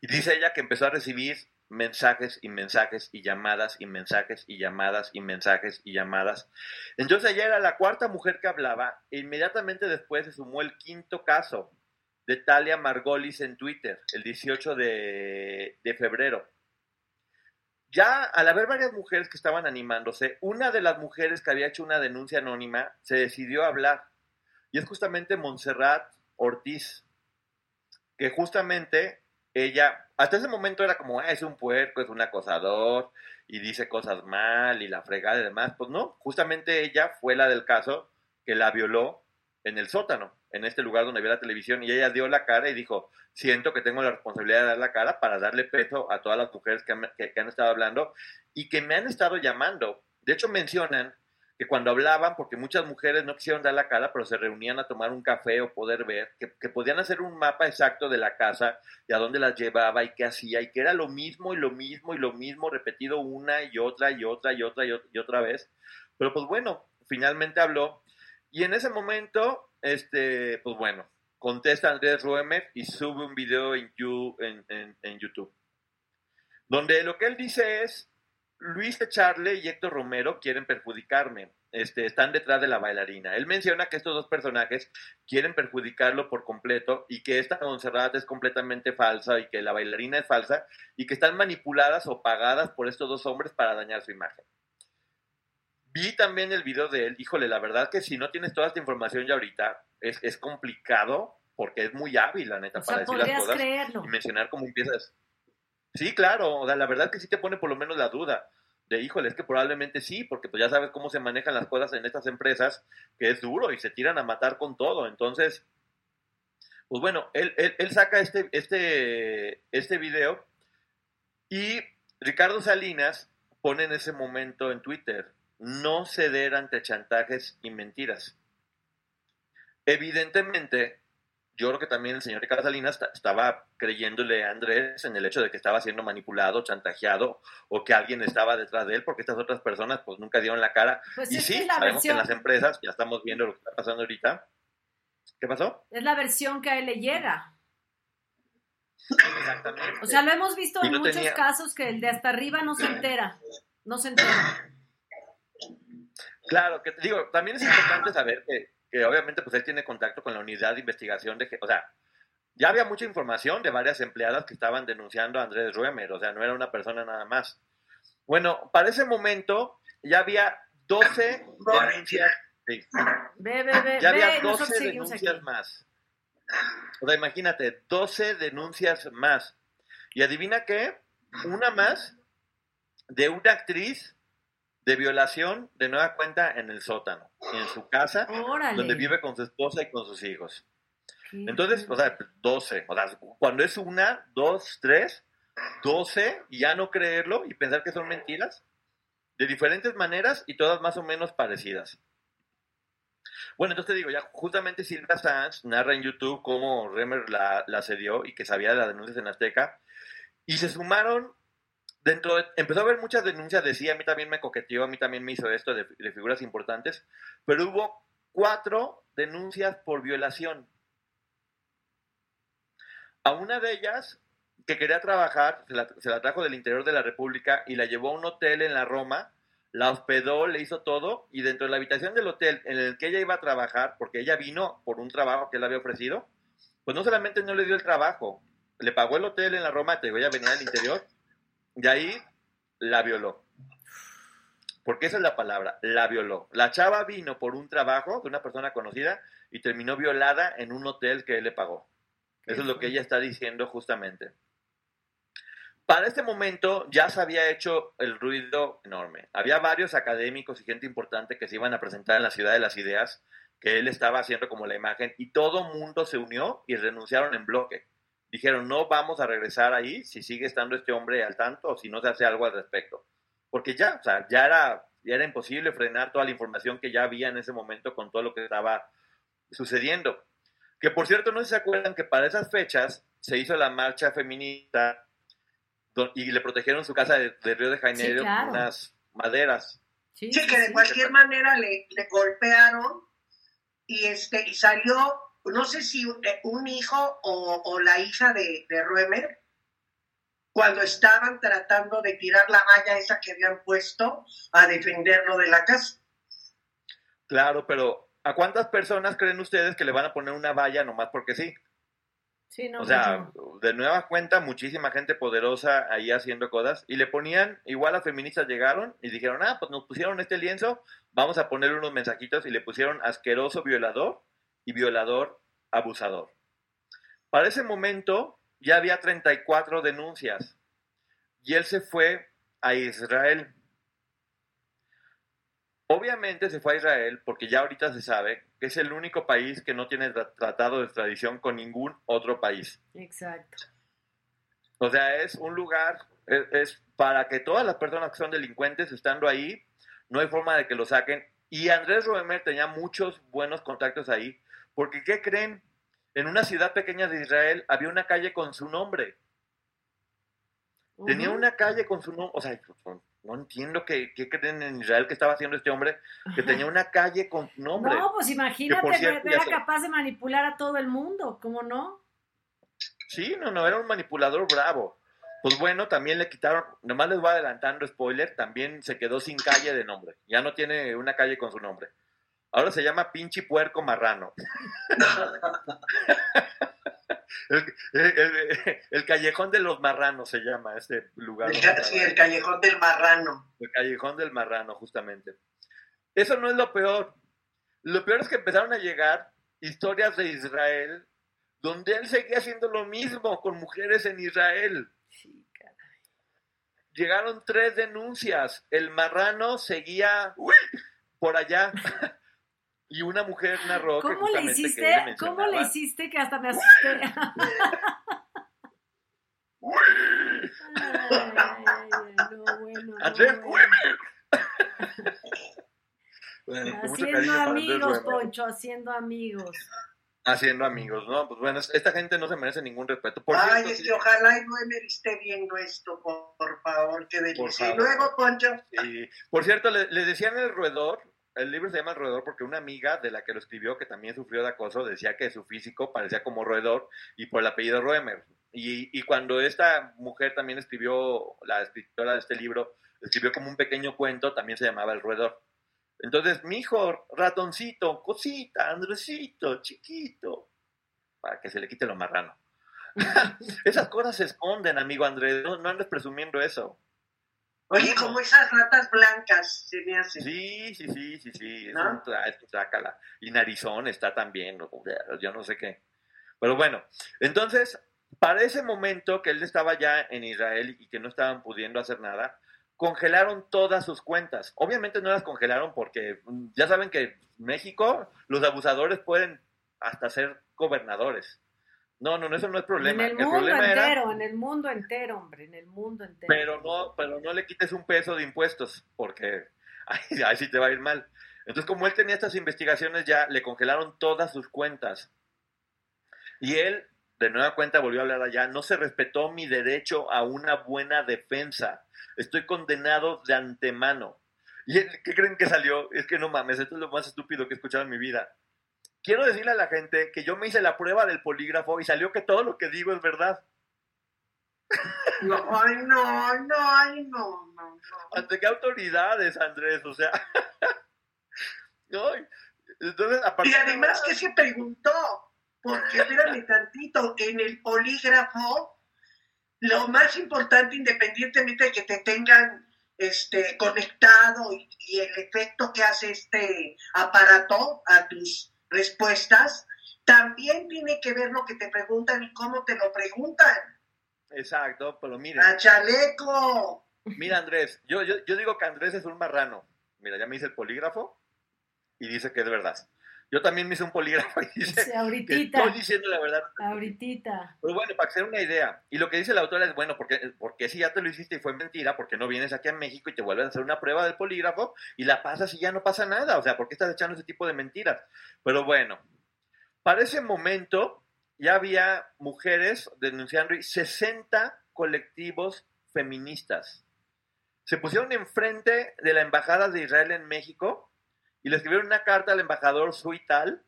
Y dice ella que empezó a recibir mensajes y mensajes y llamadas y mensajes y llamadas y mensajes y llamadas. Entonces ella era la cuarta mujer que hablaba e inmediatamente después se sumó el quinto caso de Talia Margolis en Twitter, el 18 de, febrero. Ya al haber varias mujeres que estaban animándose, una de las mujeres que había hecho una denuncia anónima se decidió a hablar. Y es justamente Montserrat Ortiz, que justamente ella, hasta ese momento era como, "Ah, es un puerco, es un acosador, y dice cosas mal, y la fregada y demás. Pues no, justamente ella fue la del caso que la violó en el sótano, en este lugar donde había la televisión, y ella dio la cara y dijo, siento que tengo la responsabilidad de dar la cara para darle peso a todas las mujeres que han, que- que han estado hablando y que me han estado llamando. De hecho, mencionan que cuando hablaban, porque muchas mujeres no quisieron dar la cara, pero se reunían a tomar un café o poder ver, que, podían hacer un mapa exacto de la casa y a dónde las llevaba y qué hacía, y que era lo mismo y lo mismo y lo mismo repetido una y otra y otra y otra y otra, vez. Pero pues bueno, finalmente habló y en ese momento, este, pues bueno, contesta Andrés Ruemer y sube un video en YouTube, donde lo que él dice es, Luis Echarle y Héctor Romero quieren perjudicarme. Este, están detrás de la bailarina. Él menciona que estos dos personajes quieren perjudicarlo por completo y que esta Montserrat es completamente falsa y que la bailarina es falsa y que están manipuladas o pagadas por estos dos hombres para dañar su imagen. Vi también el video de él, híjole, la verdad que si no tienes toda esta información ya ahorita, es, es complicado porque es muy hábil, la neta, para decir las cosas y mencionar cómo empiezas. Sí, claro, o sea, la verdad que sí te pone por lo menos la duda de, híjole, es que probablemente sí, porque pues ya sabes cómo se manejan las cosas en estas empresas, que es duro y se tiran a matar con todo. Entonces, pues bueno, él, él, saca este, este, este video y Ricardo Salinas pone en ese momento en Twitter, no ceder ante chantajes y mentiras. Evidentemente, yo creo que también el señor Ricardo Salinas estaba creyéndole a Andrés en el hecho de que estaba siendo manipulado, chantajeado o que alguien estaba detrás de él, porque estas otras personas pues nunca dieron la cara. Pues y sí, sabemos que en las empresas, ya estamos viendo lo que está pasando ahorita. ¿Qué pasó? Es la versión que a él le llega. Exactamente. O sea, lo hemos visto en muchos casos que el de hasta arriba no se entera. No se entera. Claro, que te digo, también es importante saber que que obviamente pues él tiene contacto con la unidad de investigación de, o sea, ya había mucha información de varias empleadas que estaban denunciando a Andrés Ruemer, o sea, no era una persona nada más. Bueno, para ese momento ya había 12 denuncias. ya había 12 denuncias más. O sea, imagínate, 12 denuncias más. Y adivina qué, una más de una actriz de violación de nueva cuenta en el sótano, en su casa, donde vive con su esposa y con sus hijos. Entonces, o sea, 12, o sea, cuando es una, dos, tres, 12, y ya no creerlo y pensar que son mentiras, de diferentes maneras y todas más o menos parecidas. Bueno, entonces te digo, ya justamente Silvia Sanz narra en YouTube cómo Remer la, la cedió y que sabía de las denuncias en Azteca, y se sumaron dentro empezó a haber muchas denuncias de sí, a mí también me coqueteó, a mí también me hizo esto de, figuras importantes, pero hubo cuatro denuncias por violación. A una de ellas, que quería trabajar, se la, se la, trajo del interior de la República y la llevó a un hotel en la Roma, la hospedó, le hizo todo, y dentro de la habitación del hotel en el que ella iba a trabajar, porque ella vino por un trabajo que él había ofrecido, pues no solamente no le dio el trabajo, le pagó el hotel en la Roma, te digo, ella venía del interior, y ahí la violó. Porque esa es la palabra, la violó. La chava vino por un trabajo de una persona conocida y terminó violada en un hotel que él le pagó. Eso es lo que ella está diciendo justamente. Para este momento ya se había hecho el ruido enorme. Había varios académicos y gente importante que se iban a presentar en la Ciudad de las Ideas, que él estaba haciendo como la imagen, y todo mundo se unió y renunciaron en bloque dijeron, no vamos a regresar ahí si sigue estando este hombre al tanto o si no se hace algo al respecto. Porque ya, o sea, ya era, ya era imposible frenar toda la información que ya había en ese momento con todo lo que estaba sucediendo. Que por cierto, no se acuerdan que para esas fechas se hizo la marcha feminista y le protegieron su casa de, Río de Janeiro con unas maderas. Sí, que de cualquier manera le, le golpearon y, este, y salió no sé si un hijo o, la hija de, de Ruemer, cuando estaban tratando de tirar la valla esa que habían puesto a defenderlo de la casa. Claro, pero ¿a cuántas personas creen ustedes que le van a poner una valla nomás porque sí? Sí, no, o sea, de nueva cuenta, muchísima gente poderosa ahí haciendo cosas y le ponían, igual las feministas llegaron y dijeron, ah, pues nos pusieron este lienzo, vamos a ponerle unos mensajitos y le pusieron asqueroso violador y violador abusador. Para ese momento ya había 34 denuncias y él se fue a Israel. Obviamente se fue a Israel porque ya ahorita se sabe que es el único país que no tiene tratado de extradición con ningún otro país. Exacto. O sea, es un lugar, es, es, para que todas las personas que son delincuentes estando ahí, no hay forma de que lo saquen Y Andrés Roemer tenía muchos buenos contactos ahí, porque ¿qué creen? En una ciudad pequeña de Israel había una calle con su nombre. Tenía una calle con su nombre, o sea, no, entiendo qué, qué creen en Israel que estaba haciendo este hombre, que tenía una calle con su [laughs] nombre. No, pues imagínate, cierto, era capaz de manipular a todo el mundo, ¿cómo no? Sí, no, no, era un manipulador bravo. Pues bueno, también le quitaron, nomás les voy adelantando spoiler, también se quedó sin calle de nombre. Ya no tiene una calle con su nombre. Ahora se llama Pinchi Puerco Marrano. [laughs] el, el- el- el Callejón de los Marranos se llama este lugar. El ca- sí, el callejón del marrano. El Callejón del Marrano, justamente. Eso no es lo peor. Lo peor es que empezaron a llegar historias de Israel donde él seguía haciendo lo mismo con mujeres en Israel. Sí, caray. Llegaron tres denuncias. El marrano seguía uy, por allá. Y una mujer narró que ¿Cómo le justamente que él hiciste? le ¿Cómo le hiciste que hasta me asusté? [laughs] Ay, ay, ay, no, bueno, no, bueno. [laughs] Haciendo amigos. Poncho, haciendo amigos. Haciendo amigos, ¿no? Pues bueno, esta gente no se merece ningún respeto. Por Ay, cierto, es sí- que ojalá y Noemer esté viendo esto, por, por favor, qué delicia. Y luego, Poncho, por cierto, le, le decían el roedor, el libro se llama El roedor porque una amiga de la que lo escribió, que también sufrió de acoso, decía que su físico parecía como roedor y por el apellido Roemer. Y, cuando esta mujer también escribió, la escritora de este libro, escribió como un pequeño cuento, también se llamaba El roedor. Entonces, mi hijo, ratoncito, cosita, Andresito, chiquito, para que se le quite lo marrano. [laughs] Esas cosas se esconden, amigo Andrés, no andes presumiendo eso. Oye, como esas ratas blancas se me hacen. Sí, sí, sí, sí, sí. ¿No? trácala. Y narizón está también, yo no sé qué. Pero bueno, entonces, para ese momento que él estaba ya en Israel y que no estaban pudiendo hacer nada, congelaron todas sus cuentas. Obviamente no las congelaron porque mm, ya saben que México los abusadores pueden hasta ser gobernadores. No, no, no, eso no es problema. En el mundo era entero, en el mundo entero, hombre, en el mundo entero. pero no, pero no le quites un peso de impuestos, porque [laughs] ahí, ahí sí te va a ir mal. Entonces, como él tenía estas investigaciones, ya le congelaron todas sus cuentas. Y él, de nueva cuenta, volvió a hablar allá, no se respetó mi derecho a una buena defensa. Estoy condenado de antemano. ¿Y él, qué creen que salió? Es que no mames, esto es lo más estúpido que he escuchado en mi vida. Quiero decirle a la gente que yo me hice la prueba del polígrafo y salió que todo lo que digo es verdad. No, ay, no, no, ay, no, no, no. ¿Ante qué autoridades, Andrés? O sea. [laughs] Ay, entonces, Y de además ahora- que se preguntó, porque espérame tantito, en el polígrafo, lo más importante, independientemente de que te tengan este, conectado y, y el efecto que hace este aparato a tus respuestas, también tiene que ver lo que te preguntan y cómo te lo preguntan. Exacto, pero miren, ¡A chaleco! mira Andrés, yo, yo, yo digo que Andrés es un marrano. Mira, ya me hice el polígrafo y dice que es verdad. Yo también me hice un polígrafo y dice Sí, que ahorita, estoy diciendo la verdad. ahorita. Pero bueno, para den una idea. Y lo que dice la autora es, bueno, porque, porque si ya te lo hiciste y fue mentira, porque no vienes aquí a México y te vuelven a hacer una prueba del polígrafo y la pasas y ya no pasa nada. O sea, ¿por qué estás echando ese tipo de mentiras? Pero bueno, para ese momento ya había mujeres denunciando y 60 colectivos feministas. Se pusieron enfrente de la Embajada de Israel en México y le escribieron una carta al embajador Suital,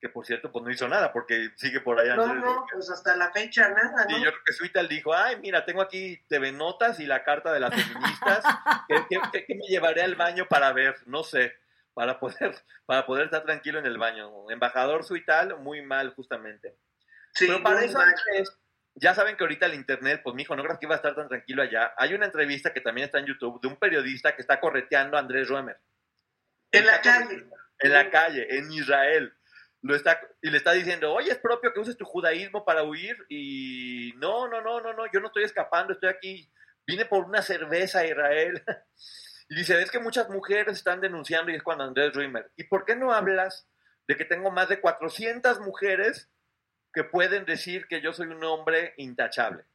que por cierto, pues no hizo nada porque sigue por allá. No, no, pues hasta la fecha nada, y ¿no? yo creo que Suital dijo, ay, mira, tengo aquí TV Notas y la carta de las feministas, ¿qué, qué- qué- qué me llevaré al baño para ver? No sé, para poder, [laughs] para poder estar tranquilo en el baño. Embajador Suital, muy mal justamente. Sí, Pero para eso. Andrés, ya saben que ahorita el internet, pues mijo, no creas que iba a estar tan tranquilo allá. Hay una entrevista que también está en YouTube de un periodista que está correteando a Andrés Roemer En la calle. en la calle, en Israel. Lo está, y le está diciendo, oye, es propio que uses tu judaísmo para huir. Y no, no, no, no, no, yo no estoy escapando, estoy aquí. Vine por una cerveza a Israel. [laughs] Y dice, es que muchas mujeres están denunciando y es cuando Andrés Riemer. ¿Y por qué no hablas de que tengo más de 400 mujeres que pueden decir que yo soy un hombre intachable?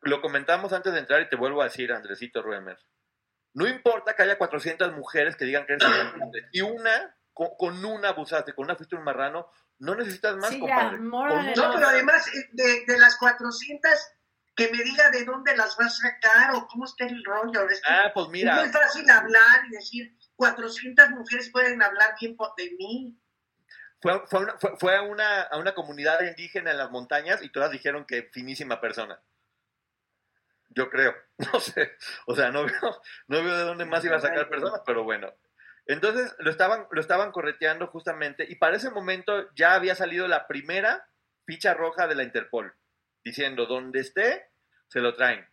Lo comentamos antes de entrar y te vuelvo a decir, Andresito Riemer. No importa que haya 400 mujeres que digan que eres. Y una, con, con una abusaste, con una fuiste un marrano, no necesitas más, Sí, compadre. una- No, pero además eh, de, de las 400, que me diga de dónde las vas a sacar o cómo está el rollo. Es, que Ah, pues es mira, muy fácil hablar y decir, 400 mujeres pueden hablar bien de mí. fue, fue, una- fue- fue a, una, a una comunidad indígena en las montañas y todas dijeron que finísima persona. Yo creo, [laughs] no sé, o sea, no veo, no veo de dónde más iba a sacar personas, pero bueno. Entonces lo estaban, lo estaban correteando justamente y para ese momento ya había salido la primera ficha roja de la Interpol, diciendo, donde esté, se lo traen.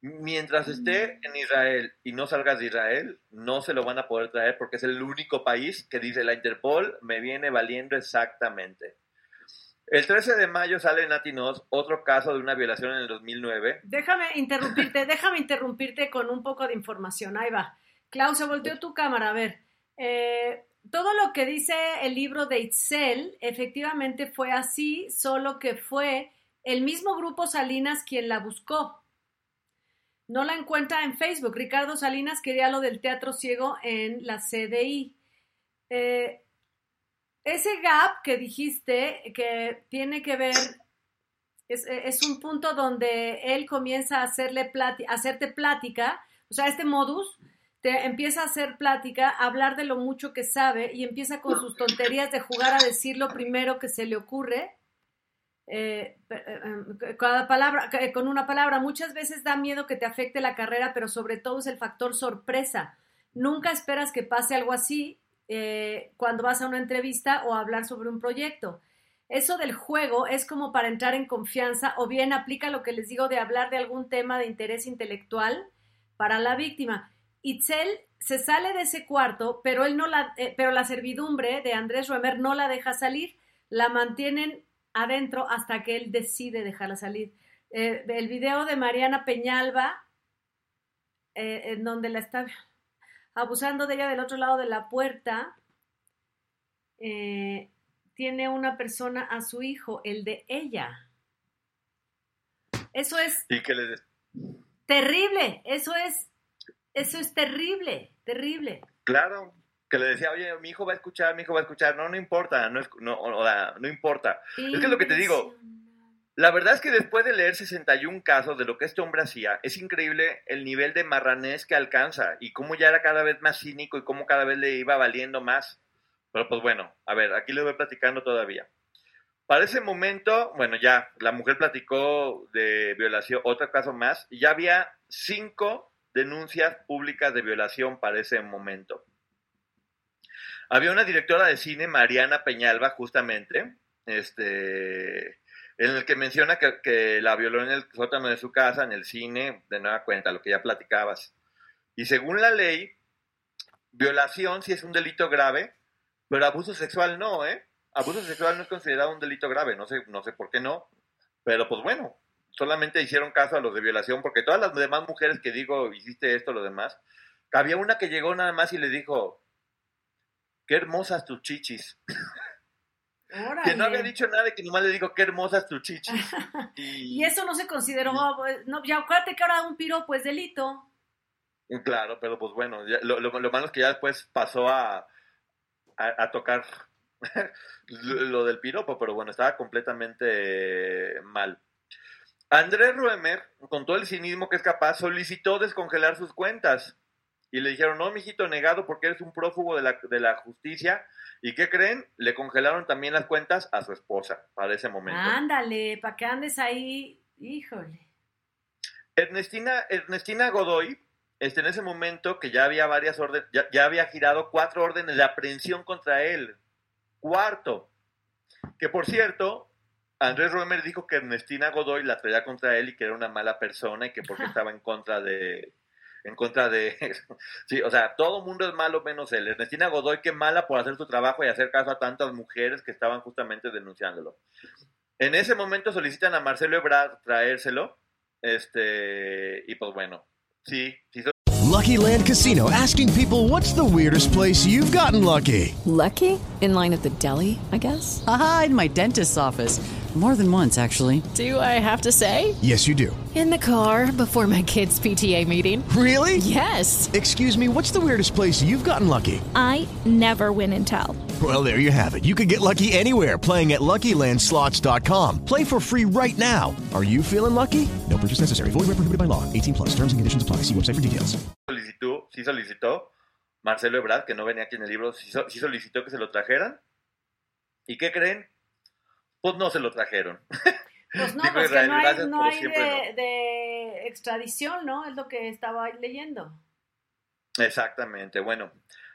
Mientras esté en Israel y no salgas de Israel, no se lo van a poder traer porque es el único país que dice la Interpol me viene valiendo exactamente. El 13 de mayo sale en otro caso de una violación en el 2009. Déjame interrumpirte, [laughs] déjame interrumpirte con un poco de información. Ahí va. Klaus, se volteó tu cámara. A ver, eh, todo lo que dice el libro de Itzel efectivamente fue así, solo que fue el mismo grupo Salinas quien la buscó. No la encuentra en Facebook. Ricardo Salinas quería lo del teatro ciego en la CDI. Eh, ese gap que dijiste que tiene que ver es, es un punto donde él comienza a hacerle plati- hacerte plática, o sea, este modus te empieza a hacer plática, a hablar de lo mucho que sabe y empieza con sus tonterías de jugar a decir lo primero que se le ocurre. eh, eh, eh, cada palabra, eh, con una palabra, muchas veces da miedo que te afecte la carrera, pero sobre todo es el factor sorpresa. Nunca esperas que pase algo así eh, cuando vas a una entrevista o a hablar sobre un proyecto. Eso del juego es como para entrar en confianza o bien aplica lo que les digo de hablar de algún tema de interés intelectual para la víctima. Itzel se sale de ese cuarto, pero él no la, eh, pero la servidumbre de Andrés Roemer no la deja salir, la mantienen adentro hasta que él decide dejarla salir. Eh, el video de Mariana Peñalba, en donde la está abusando de ella del otro lado de la puerta, eh, tiene una persona a su hijo, el de ella. Eso es Y que les... terrible, eso es, eso es terrible, terrible. Claro, que le decía, oye, mi hijo va a escuchar, mi hijo va a escuchar. No, no importa, no, no, o sea, no importa. Es que es lo que te digo, La verdad es que después de leer 61 casos de lo que este hombre hacía, es increíble el nivel de marranés que alcanza y cómo ya era cada vez más cínico y cómo cada vez le iba valiendo más. Pero pues bueno, a ver, aquí le voy platicando todavía. Para ese momento, bueno, ya la mujer platicó de violación, otro caso más, y ya había cinco denuncias públicas de violación para ese momento. Había una directora de cine, Mariana Peñalba, justamente, este, en el que menciona que, la violó en el sótano de su casa, en el cine, de nueva cuenta, lo que ya platicabas. Y según la ley, violación sí es un delito grave, pero abuso sexual no, ¿eh? Abuso sexual no es considerado un delito grave, no sé, no sé por qué no, pero pues bueno, solamente hicieron caso a los de violación, porque todas las demás mujeres que digo, hiciste esto, lo demás, había una que llegó nada más y le dijo, qué hermosas tus chichis. Que no había dicho nada y que nomás le digo, qué hermosas tus chichis. [laughs] Y, Y eso no se consideró, no, ya acuérdate que ahora un piropo es delito. Claro, pero pues bueno, ya- lo, lo- lo malo es que ya después pasó a, a, a tocar [laughs] lo, lo del piropo, pero bueno, estaba completamente mal. Andrés Ruemer, con todo el cinismo que es capaz, solicitó descongelar sus cuentas. Y le dijeron, no, mijito, negado porque eres un prófugo de la, de la justicia. ¿Y qué creen? Le congelaron también las cuentas a su esposa para ese momento. Ándale, para que andes ahí, híjole. Ernestina, Ernestina Godoy, este, en ese momento que ya había varias órdenes, ya, ya había girado cuatro órdenes de aprehensión contra él. Cuarto. Que por cierto, Andrés Roemer dijo que Ernestina Godoy la traía contra él y que era una mala persona y que porque estaba en contra de en contra de [laughs] sí, o sea, todo el mundo es malo menos él. Ernestina Godoy qué mala por hacer su trabajo y hacer caso a tantas mujeres que estaban justamente denunciándolo. En ese momento solicitan a Marcelo Ebrard traérselo este, y pues bueno, sí, sí. Lucky Land Casino asking people what's the weirdest place you've gotten lucky? Lucky? In line at the deli, I guess? Aha, in my dentist's office. More than once, actually. Do I have to say? Yes, you do. In the car before my kids' PTA meeting. Really? Yes. Excuse me, what's the weirdest place you've gotten lucky? I never win and tell. Well, there you have it. You can get lucky anywhere playing at LuckyLandSlots.com. Play for free right now. Are you feeling lucky? No purchase necessary. Void where prohibited by law. 18 plus. Terms and conditions apply. See website for details. Solicitó, sí solicitó Marcelo Ebrard, que no venía aquí en el libro, sí, sí solicitó que se lo trajeran. ¿Y qué creen? Pues no se lo trajeron. Pues no, [laughs] pues que no hay, gracias, no pero hay siempre de, de extradición, ¿no? Es lo que estaba leyendo. Exactamente. Bueno,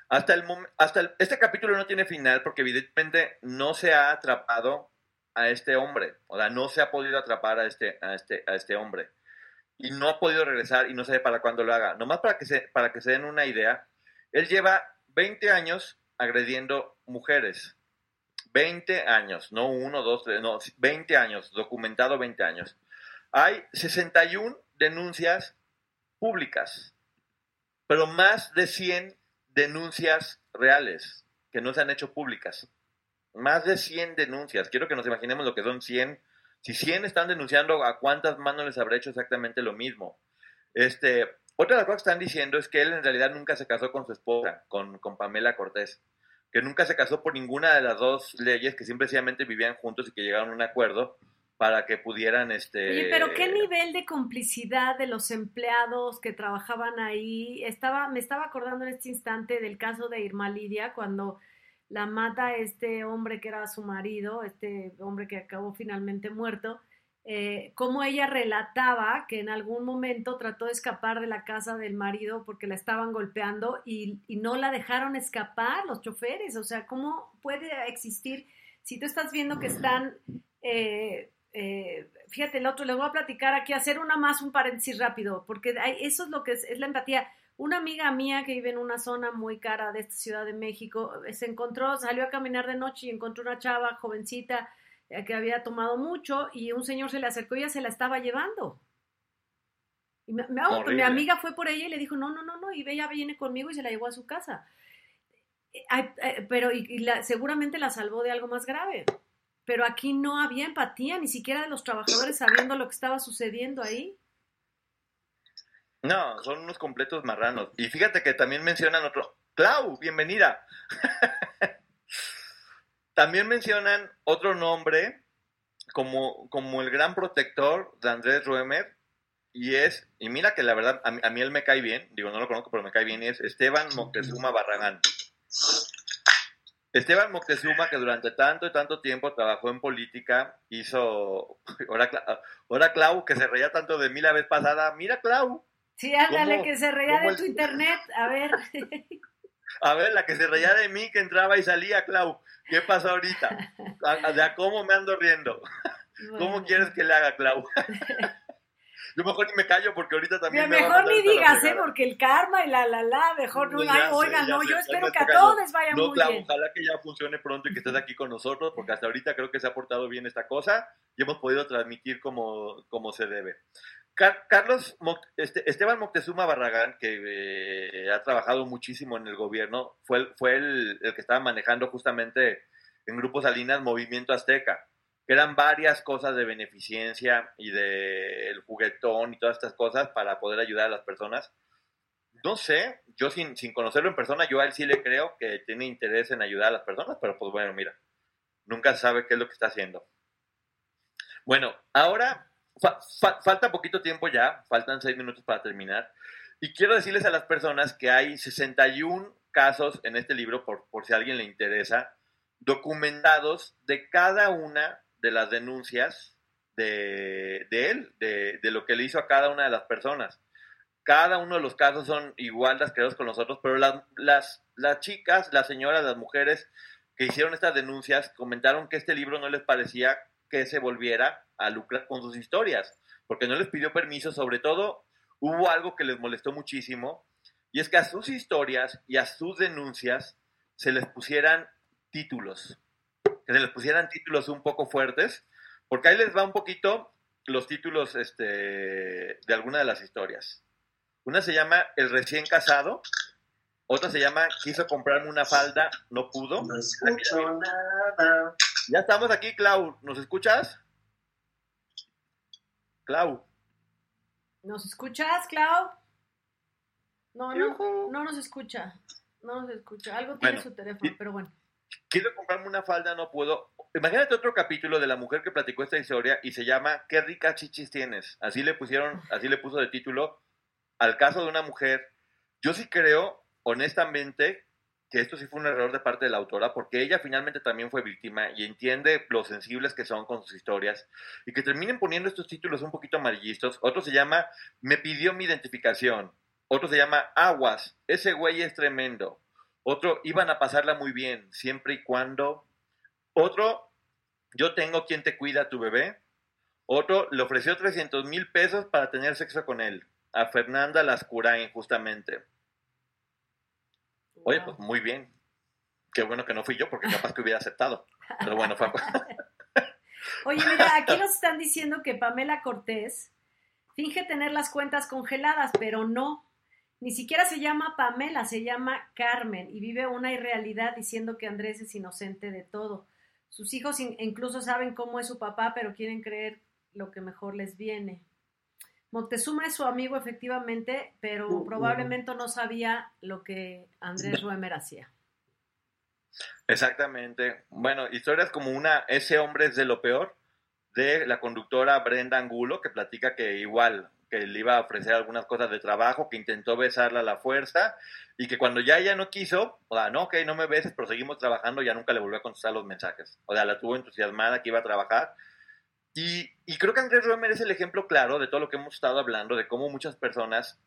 hasta el hasta el- este capítulo no tiene final porque evidentemente no se ha atrapado a este hombre, o sea, no se ha podido atrapar a este a este a este hombre y no ha podido regresar y no sabe para cuándo lo haga. Nomás para que se para que se den una idea, él lleva 20 años agrediendo mujeres. 20 años, no uno, dos, tres, no, 20 años, documentado 20 años. Hay 61 denuncias públicas, pero más de 100 denuncias reales que no se han hecho públicas. Más de 100 denuncias. Quiero que nos imaginemos lo que son 100. Si 100 están denunciando, ¿a cuántas manos les habrá hecho exactamente lo mismo? Este, otra de las cosas que están diciendo es que él en realidad nunca se casó con su esposa, con, con Pamela Cortés, que nunca se casó por ninguna de las dos leyes, que simplemente vivían juntos y que llegaron a un acuerdo para que pudieran... Este, Oye, pero qué nivel de complicidad de los empleados que trabajaban ahí. Estaba, me estaba acordando en este instante del caso de Irma Lidia cuando la mata este hombre que era su marido, este hombre que acabó finalmente muerto. Eh, cómo ella relataba que en algún momento trató de escapar de la casa del marido porque la estaban golpeando y, no la dejaron escapar los choferes. O sea, ¿cómo puede existir si tú estás viendo que están eh, eh, fíjate, el otro, le voy a platicar aquí, hacer una más, un paréntesis rápido, porque eso es lo que es, es, la empatía. Una amiga mía que vive en una zona muy cara de esta Ciudad de México, se encontró, salió a caminar de noche y encontró una chava jovencita que había tomado mucho y un señor se le acercó y ella se la estaba llevando. Y me, me, mi amiga fue por ella y le dijo, no, no, no, no, y ella viene conmigo y se la llevó a su casa. Ay, ay, pero y, y la, seguramente la salvó de algo más grave pero aquí no había empatía, ni siquiera de los trabajadores sabiendo lo que estaba sucediendo ahí. No, son unos completos marranos. Y fíjate que también mencionan otro. Clau, bienvenida. [laughs] también mencionan otro nombre como, como el gran protector de Andrés Ruemer. Y es, y mira que la verdad, a mí, a mí él me cae bien, digo, no lo conozco, pero me cae bien, y es Esteban Moctezuma Barragán. Esteban Moctezuma, que durante tanto y tanto tiempo trabajó en política, hizo. [laughs] Ahora, ahora Clau, que se reía tanto de mí la vez pasada. Mira, Clau. Sí, ándale, que se reía de tu internet. A ver. [laughs] A ver, la que se reía de mí, que entraba y salía, Clau. ¿Qué pasó ahorita? ¿A, de a cómo me ando riendo? Bueno. ¿Cómo quieres que le haga, Clau? [laughs] Yo mejor ni me callo porque ahorita también Pero me mejor ni digas, ¿eh? Porque el karma y la la la, mejor no, ay, oiga, no, sé, yo espero que a todos les vaya no, muy claro, bien. Ojalá que ya funcione pronto y que estés aquí con nosotros, porque hasta ahorita creo que se ha portado bien esta cosa y hemos podido transmitir como, como se debe. Car Carlos este, Esteban Moctezuma Barragán, que eh, ha trabajado muchísimo en el gobierno, fue, el, fue el, que estaba manejando justamente en Grupo Salinas Movimiento Azteca que eran varias cosas de beneficencia y de el juguetón y todas estas cosas para poder ayudar a las personas. No sé, yo sin, sin conocerlo en persona, yo a él sí le creo que tiene interés en ayudar a las personas, pero pues bueno, mira, nunca sabe qué es lo que está haciendo. Bueno, ahora fa fa falta poquito tiempo ya, faltan seis minutos para terminar, y quiero decirles a las personas que hay 61 casos en este libro, por, por si a alguien le interesa, documentados de cada una de las denuncias de, de él, de, de, lo que le hizo a cada una de las personas. Cada uno de los casos son igual de asquerosos con nosotros, pero las, las, las chicas, las señoras, las mujeres que hicieron estas denuncias comentaron que este libro no les parecía que se volviera a lucrar con sus historias, porque no les pidió permiso, sobre todo hubo algo que les molestó muchísimo, y es que a sus historias y a sus denuncias se les pusieran títulos que se les pusieran títulos un poco fuertes, porque ahí les va un poquito los títulos este, de alguna de las historias. Una se llama El recién casado, otra se llama Quiso comprarme una falda, no pudo. No escucho nada. Ya estamos aquí, Clau, ¿nos escuchas? Clau. ¿Nos escuchas, Clau? No, no, no nos escucha. No nos escucha. Algo tiene Bueno, su teléfono, pero bueno. Quiero comprarme una falda, no puedo. Imagínate otro capítulo de la mujer que platicó esta historia y se llama ¿Qué ricas chichis tienes? Así le pusieron, así le puso de título al caso de una mujer. Yo sí creo, honestamente, que esto sí fue un error de parte de la autora, porque ella finalmente también fue víctima y entiende lo sensibles que son con sus historias, y que terminen poniendo estos títulos un poquito amarillistos. Otro se llama Me pidió mi identificación. Otro se llama Aguas, ese güey es tremendo. Otro, iban a pasarla muy bien, siempre y cuando. Otro, yo tengo quien te cuida a tu bebé. Otro, le ofreció 300 mil pesos para tener sexo con él. A Fernanda Lascurain, justamente. Oye, pues muy bien. Qué bueno que no fui yo, porque capaz que hubiera aceptado. Pero bueno, fue. [laughs] Oye, mira, aquí nos están diciendo que Pamela Cortés finge tener las cuentas congeladas, pero no. Ni siquiera se llama Pamela, se llama Carmen y vive una irrealidad diciendo que Andrés es inocente de todo. Sus hijos in- incluso saben cómo es su papá, pero quieren creer lo que mejor les viene. Moctezuma es su amigo efectivamente, pero Uh, uh. probablemente no sabía lo que Andrés Ruemer hacía. Exactamente. Bueno, historias como una, ese hombre es de lo peor, de la conductora Brenda Angulo, que platica que igual, que le iba a ofrecer algunas cosas de trabajo, que intentó besarla a la fuerza, y que cuando ya ella no quiso, o sea, no, ok, no me beses, pero seguimos trabajando, ya nunca le volvió a contestar los mensajes. O sea, la tuvo entusiasmada que iba a trabajar. Y, y creo que Andrés Romer es el ejemplo claro de todo lo que hemos estado hablando, de cómo muchas personas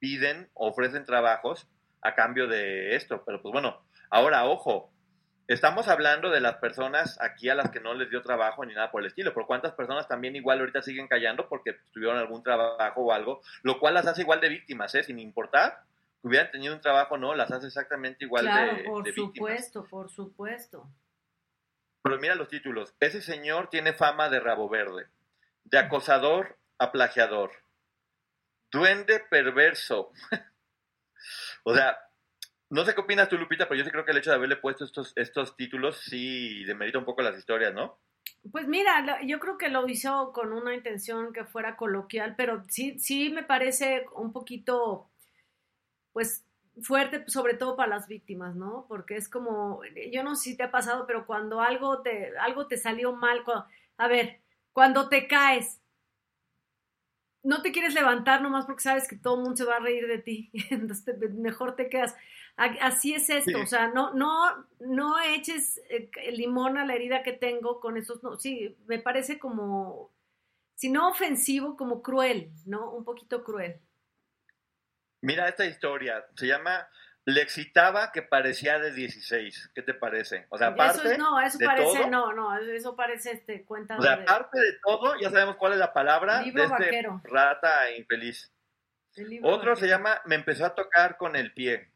piden, ofrecen trabajos a cambio de esto. Pero pues bueno, ahora ojo, estamos hablando de las personas aquí a las que no les dio trabajo ni nada por el estilo, pero cuántas personas también igual ahorita siguen callando porque tuvieron algún trabajo o algo, lo cual las hace igual de víctimas, ¿eh? sin importar que hubieran tenido un trabajo o no, las hace exactamente igual claro, de, por de víctimas. supuesto, por supuesto. Pero mira los títulos. Ese señor tiene fama de rabo verde, de acosador a plagiador, duende perverso. [laughs] o sea, no sé qué opinas tú, Lupita, pero yo sí creo que el hecho de haberle puesto estos, estos títulos sí demerita un poco las historias, ¿no? Pues mira, yo creo que lo hizo con una intención que fuera coloquial, pero sí, sí me parece un poquito, pues, fuerte, sobre todo para las víctimas, ¿no? Porque es como, yo no sé si te ha pasado, pero cuando algo te, algo te salió mal, a ver, cuando te caes, no te quieres levantar nomás porque sabes que todo el mundo se va a reír de ti, [laughs] entonces te- mejor te quedas. Así es esto, Sí. o sea, no, no, no eches eh, limón a la herida que tengo con esos, no, sí, me parece como, si no ofensivo, como cruel, ¿no? Un poquito cruel. Mira esta historia, se llama Le excitaba que parecía de 16. ¿Qué te parece? O sea, aparte eso es- no, eso de parece, todo, no, no, eso parece este cuenta o sea, de, aparte de todo, ya sabemos cuál es la palabra Libro de este vaquero. rata infeliz. Otro vaquero. se llama Me empezó a tocar con el pie.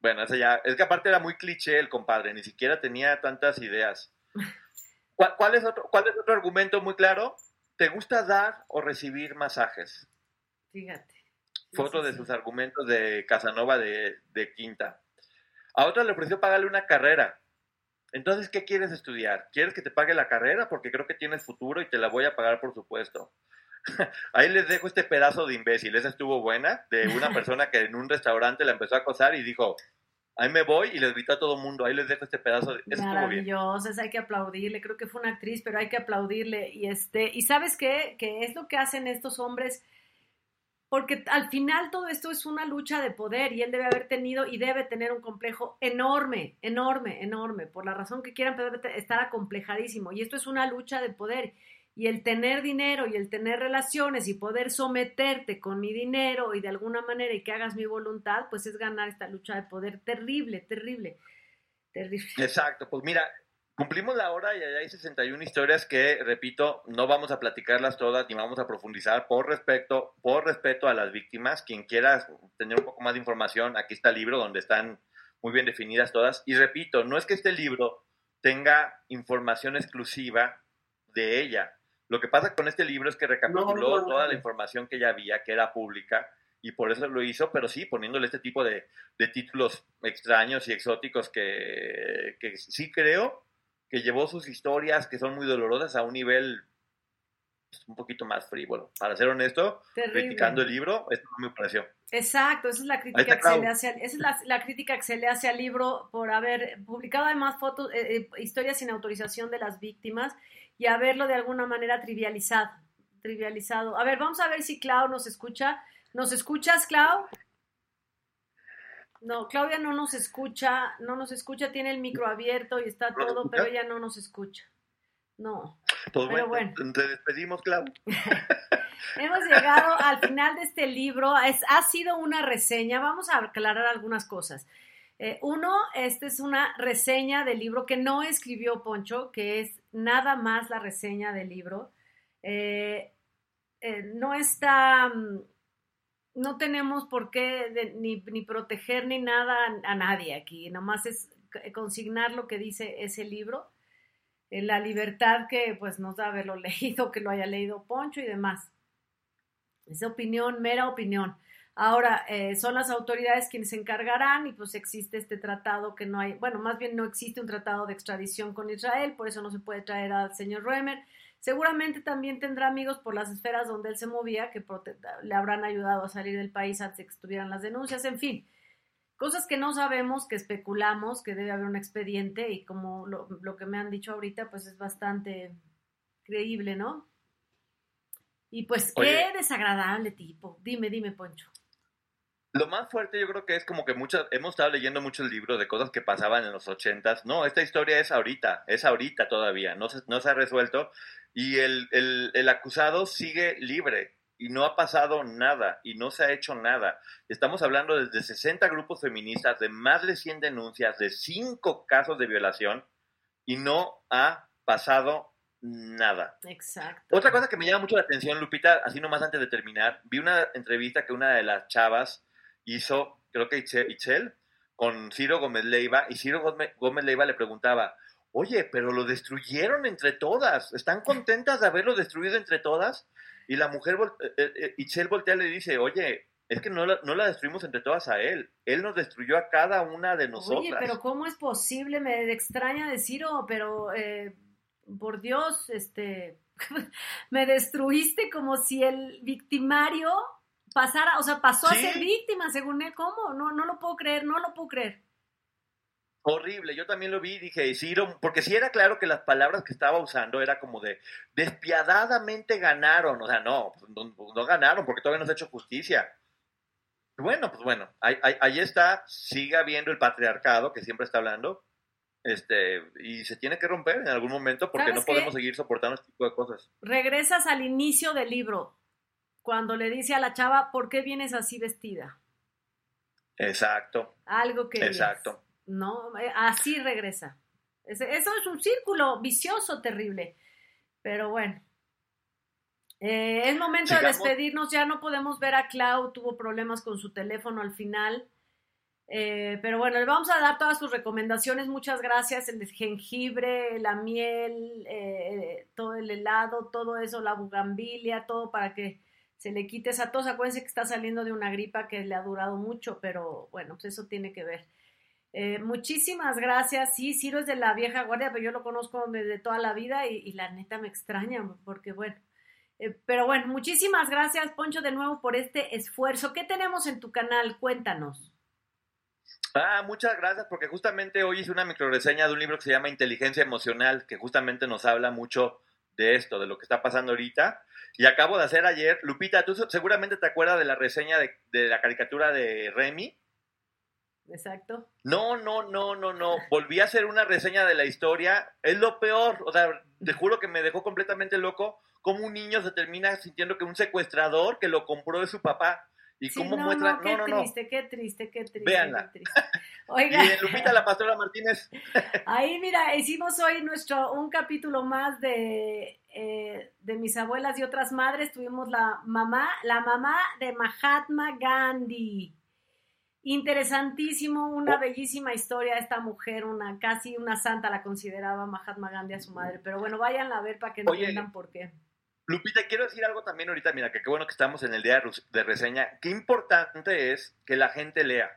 Bueno, ese ya, es que aparte era muy cliché el compadre, ni siquiera tenía tantas ideas. [laughs] ¿Cuál, cuál es, otro, ¿Cuál es otro argumento muy claro? ¿Te gusta dar o recibir masajes? Fíjate. Fue otro de sus argumentos de Casanova de, de Quinta. A otra le ofreció pagarle una carrera. Entonces, ¿qué quieres estudiar? ¿Quieres que te pague la carrera? Porque creo que tienes futuro y te la voy a pagar, por supuesto. [laughs] Ahí les dejo este pedazo de imbécil. Esa estuvo buena, de una [laughs] persona que en un restaurante la empezó a acosar y dijo, ahí me voy, y les gritó a todo el mundo, ahí les dejo este pedazo. De... Eso esa hay que aplaudirle. Creo que fue una actriz, pero hay que aplaudirle. Y este, y sabes qué, que es lo que hacen estos hombres, porque al final todo esto es una lucha de poder y él debe haber tenido y debe tener un complejo enorme, enorme, enorme, por la razón que quieran, pero debe estar acomplejadísimo. Y esto es una lucha de poder. Y el tener dinero y el tener relaciones y poder someterte con mi dinero y de alguna manera y que hagas mi voluntad, pues es ganar esta lucha de poder terrible, terrible, terrible. Exacto, pues mira, cumplimos la hora y allá hay 61 historias que, repito, no vamos a platicarlas todas ni vamos a profundizar por respeto, por respeto a las víctimas. Quien quiera tener un poco más de información, aquí está el libro donde están muy bien definidas todas. Y repito, no es que este libro tenga información exclusiva de ella. Lo que pasa con este libro es que recapituló No, no, no. toda la información que ya había, que era pública, y por eso lo hizo, pero sí, poniéndole este tipo de, de títulos extraños y exóticos que, que sí creo que llevó sus historias, que son muy dolorosas, a un nivel un poquito más frívolo. Para ser honesto, Terrible. criticando el libro, esto no me pareció. Exacto, esa es la crítica que se le hace, al- esa es la, la crítica que se le hace al libro por haber publicado además fotos, eh, eh, historias sin autorización de las víctimas y haberlo de alguna manera trivializado, trivializado. A ver, vamos a ver si Clau nos escucha. ¿Nos escuchas, Clau? No, Claudia no nos escucha, no nos escucha, tiene el micro abierto y está ¿No nos todo, pero ella no nos escucha. No. Pues Pero bueno, te despedimos, Clau. [laughs] [laughs] Hemos llegado al final de este libro. Es, ha sido una reseña. Vamos a aclarar algunas cosas. Eh, uno, esta es una reseña del libro que no escribió Poncho, que es nada más la reseña del libro. Eh, eh, no está, mm, no tenemos por qué ni, ni proteger ni nada a, nadie aquí. Nomás es consignar lo que dice ese libro eh, la libertad que pues nos da haberlo [laughs] leído, que lo haya leído Poncho y demás. Es opinión, mera opinión. Ahora, eh, son las autoridades quienes se encargarán y pues existe este tratado que no hay, bueno, más bien no existe un tratado de extradición con Israel, por eso no se puede traer al señor Roemer. Seguramente también tendrá amigos por las esferas donde él se movía que le habrán ayudado a salir del país antes de que estuvieran las denuncias, en fin. Cosas que no sabemos, que especulamos, que debe haber un expediente y como lo, lo que me han dicho ahorita, pues es bastante creíble, ¿no? Y pues Oye. qué desagradable tipo. Dime, dime, Poncho. Lo más fuerte yo creo que es como que muchas, hemos estado leyendo muchos libros de cosas que pasaban en los ochentas. No, esta historia es ahorita, es ahorita todavía, no se, no se ha resuelto y el, el, el acusado sigue libre y no ha pasado nada y no se ha hecho nada. Estamos hablando desde 60 grupos feministas, de más de 100 denuncias, de 5 casos de violación y no ha pasado nada. Exacto. Otra cosa que me llama mucho la atención, Lupita, así nomás antes de terminar, vi una entrevista que una de las chavas hizo, creo que Itzel, con Ciro Gómez Leiva, y Ciro Gómez Leiva le preguntaba, oye, pero lo destruyeron entre todas, ¿están contentas de haberlo destruido entre todas? Y la mujer, vol- eh, eh, Itzel voltea y le dice, oye, es que no la, no la destruimos entre todas a él, él nos destruyó a cada una de nosotras. Oye, pero ¿cómo es posible? Me extraña decir, oh, pero eh, por Dios, este, [laughs] me destruiste como si el victimario pasara, o sea, pasó a ser víctima, según él. ¿Cómo? No, no lo puedo creer, no lo puedo creer. Horrible, yo también lo vi y dije, Ciro, porque sí era claro que las palabras que estaba usando era como de despiadadamente ganaron, o sea, no, pues, no, no ganaron porque todavía no se ha hecho justicia. Bueno, pues bueno, ahí, ahí- ahí está, sigue habiendo el patriarcado que siempre está hablando, este, y se tiene que romper en algún momento porque no podemos seguir soportando este tipo de cosas. Regresas al inicio del libro, cuando le dice a la chava, ¿por qué vienes así vestida? Exacto, Algo que... exacto. No, eh, así regresa. Eso es un círculo vicioso terrible. Pero bueno. Eh, es momento de despedirnos. Ya no podemos ver a Clau. Tuvo problemas con su teléfono al final. Eh, pero bueno, le vamos a dar todas sus recomendaciones. Muchas gracias. El jengibre, la miel, eh, todo el helado, todo eso, la bugambilia, todo para que se le quite esa tos. Acuérdense que está saliendo de una gripa que le ha durado mucho, pero bueno, pues eso tiene que ver. Eh, muchísimas gracias. Sí, Ciro es de la vieja guardia, pero yo lo conozco desde toda la vida y, la neta me extraña, porque bueno. eh, pero bueno, muchísimas gracias, Poncho, de nuevo por este esfuerzo. ¿Qué tenemos en tu canal? Cuéntanos. Ah, muchas gracias, porque justamente hoy hice una microreseña de un libro que se llama Inteligencia Emocional, que justamente nos habla mucho de esto, de lo que está pasando ahorita. Y acabo de hacer ayer, Lupita, tú seguramente te acuerdas de la reseña de, de la caricatura de Remy. Exacto. No, no, no, no, no. Volví a hacer una reseña de la historia. Es lo peor. O sea, te juro que me dejó completamente loco cómo un niño se termina sintiendo que un secuestrador que lo compró de su papá. Y Sí, cómo no, muestra. no, qué No, no, no. triste, qué triste, qué triste. Véanla. qué triste. [laughs] Oiga. Y Lupita, la pastora Martínez. Ahí, mira, hicimos hoy nuestro un capítulo más de, eh, de mis abuelas y otras madres. Tuvimos la mamá, la mamá de Mahatma Gandhi. Interesantísimo, una bellísima historia. Esta mujer, una casi una santa, la consideraba Mahatma Gandhi a su madre. Pero bueno, váyanla a ver para que Oye. entiendan por qué. Lupita, quiero decir algo también ahorita, mira, que qué bueno que estamos en el día de reseña. Qué importante es que la gente lea.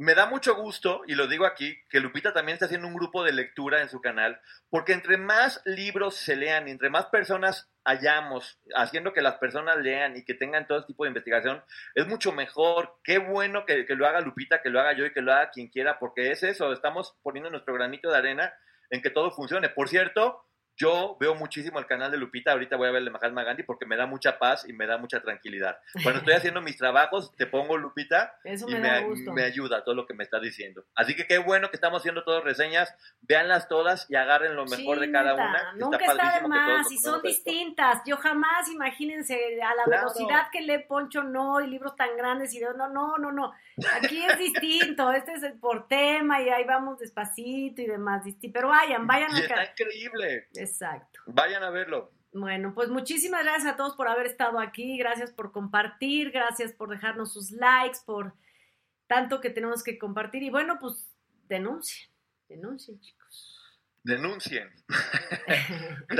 Me da mucho gusto, y lo digo aquí, que Lupita también está haciendo un grupo de lectura en su canal, porque entre más libros se lean, entre más personas hayamos, haciendo que las personas lean y que tengan todo tipo de investigación, es mucho mejor. Qué bueno que, que lo haga Lupita, que lo haga yo y que lo haga quien quiera, porque es eso, estamos poniendo nuestro granito de arena en que todo funcione. Por cierto, yo veo muchísimo el canal de Lupita, ahorita voy a ver el de Mahatma Gandhi porque me da mucha paz y me da mucha tranquilidad. Cuando estoy [laughs] haciendo mis trabajos, te pongo Lupita Eso y me me, da gusto. me ayuda todo lo que me está diciendo. Así que qué bueno que estamos haciendo todas reseñas, véanlas todas y agarren lo mejor Sí, de cada neta, una. Nunca está de que todos más y son esto. distintas. Yo jamás, imagínense, a la Claro. velocidad que lee Poncho, no, y libros tan grandes y de, no, no, no, no. Aquí es distinto, [laughs] este es por tema y ahí vamos despacito y demás. Pero vayan, vayan Y está acá. increíble. Exacto. Vayan a verlo. Bueno, pues muchísimas gracias a todos por haber estado aquí, gracias por compartir, gracias por dejarnos sus likes, por tanto que tenemos que compartir y bueno, pues denuncien, denuncien chicos. Denuncien. [laughs]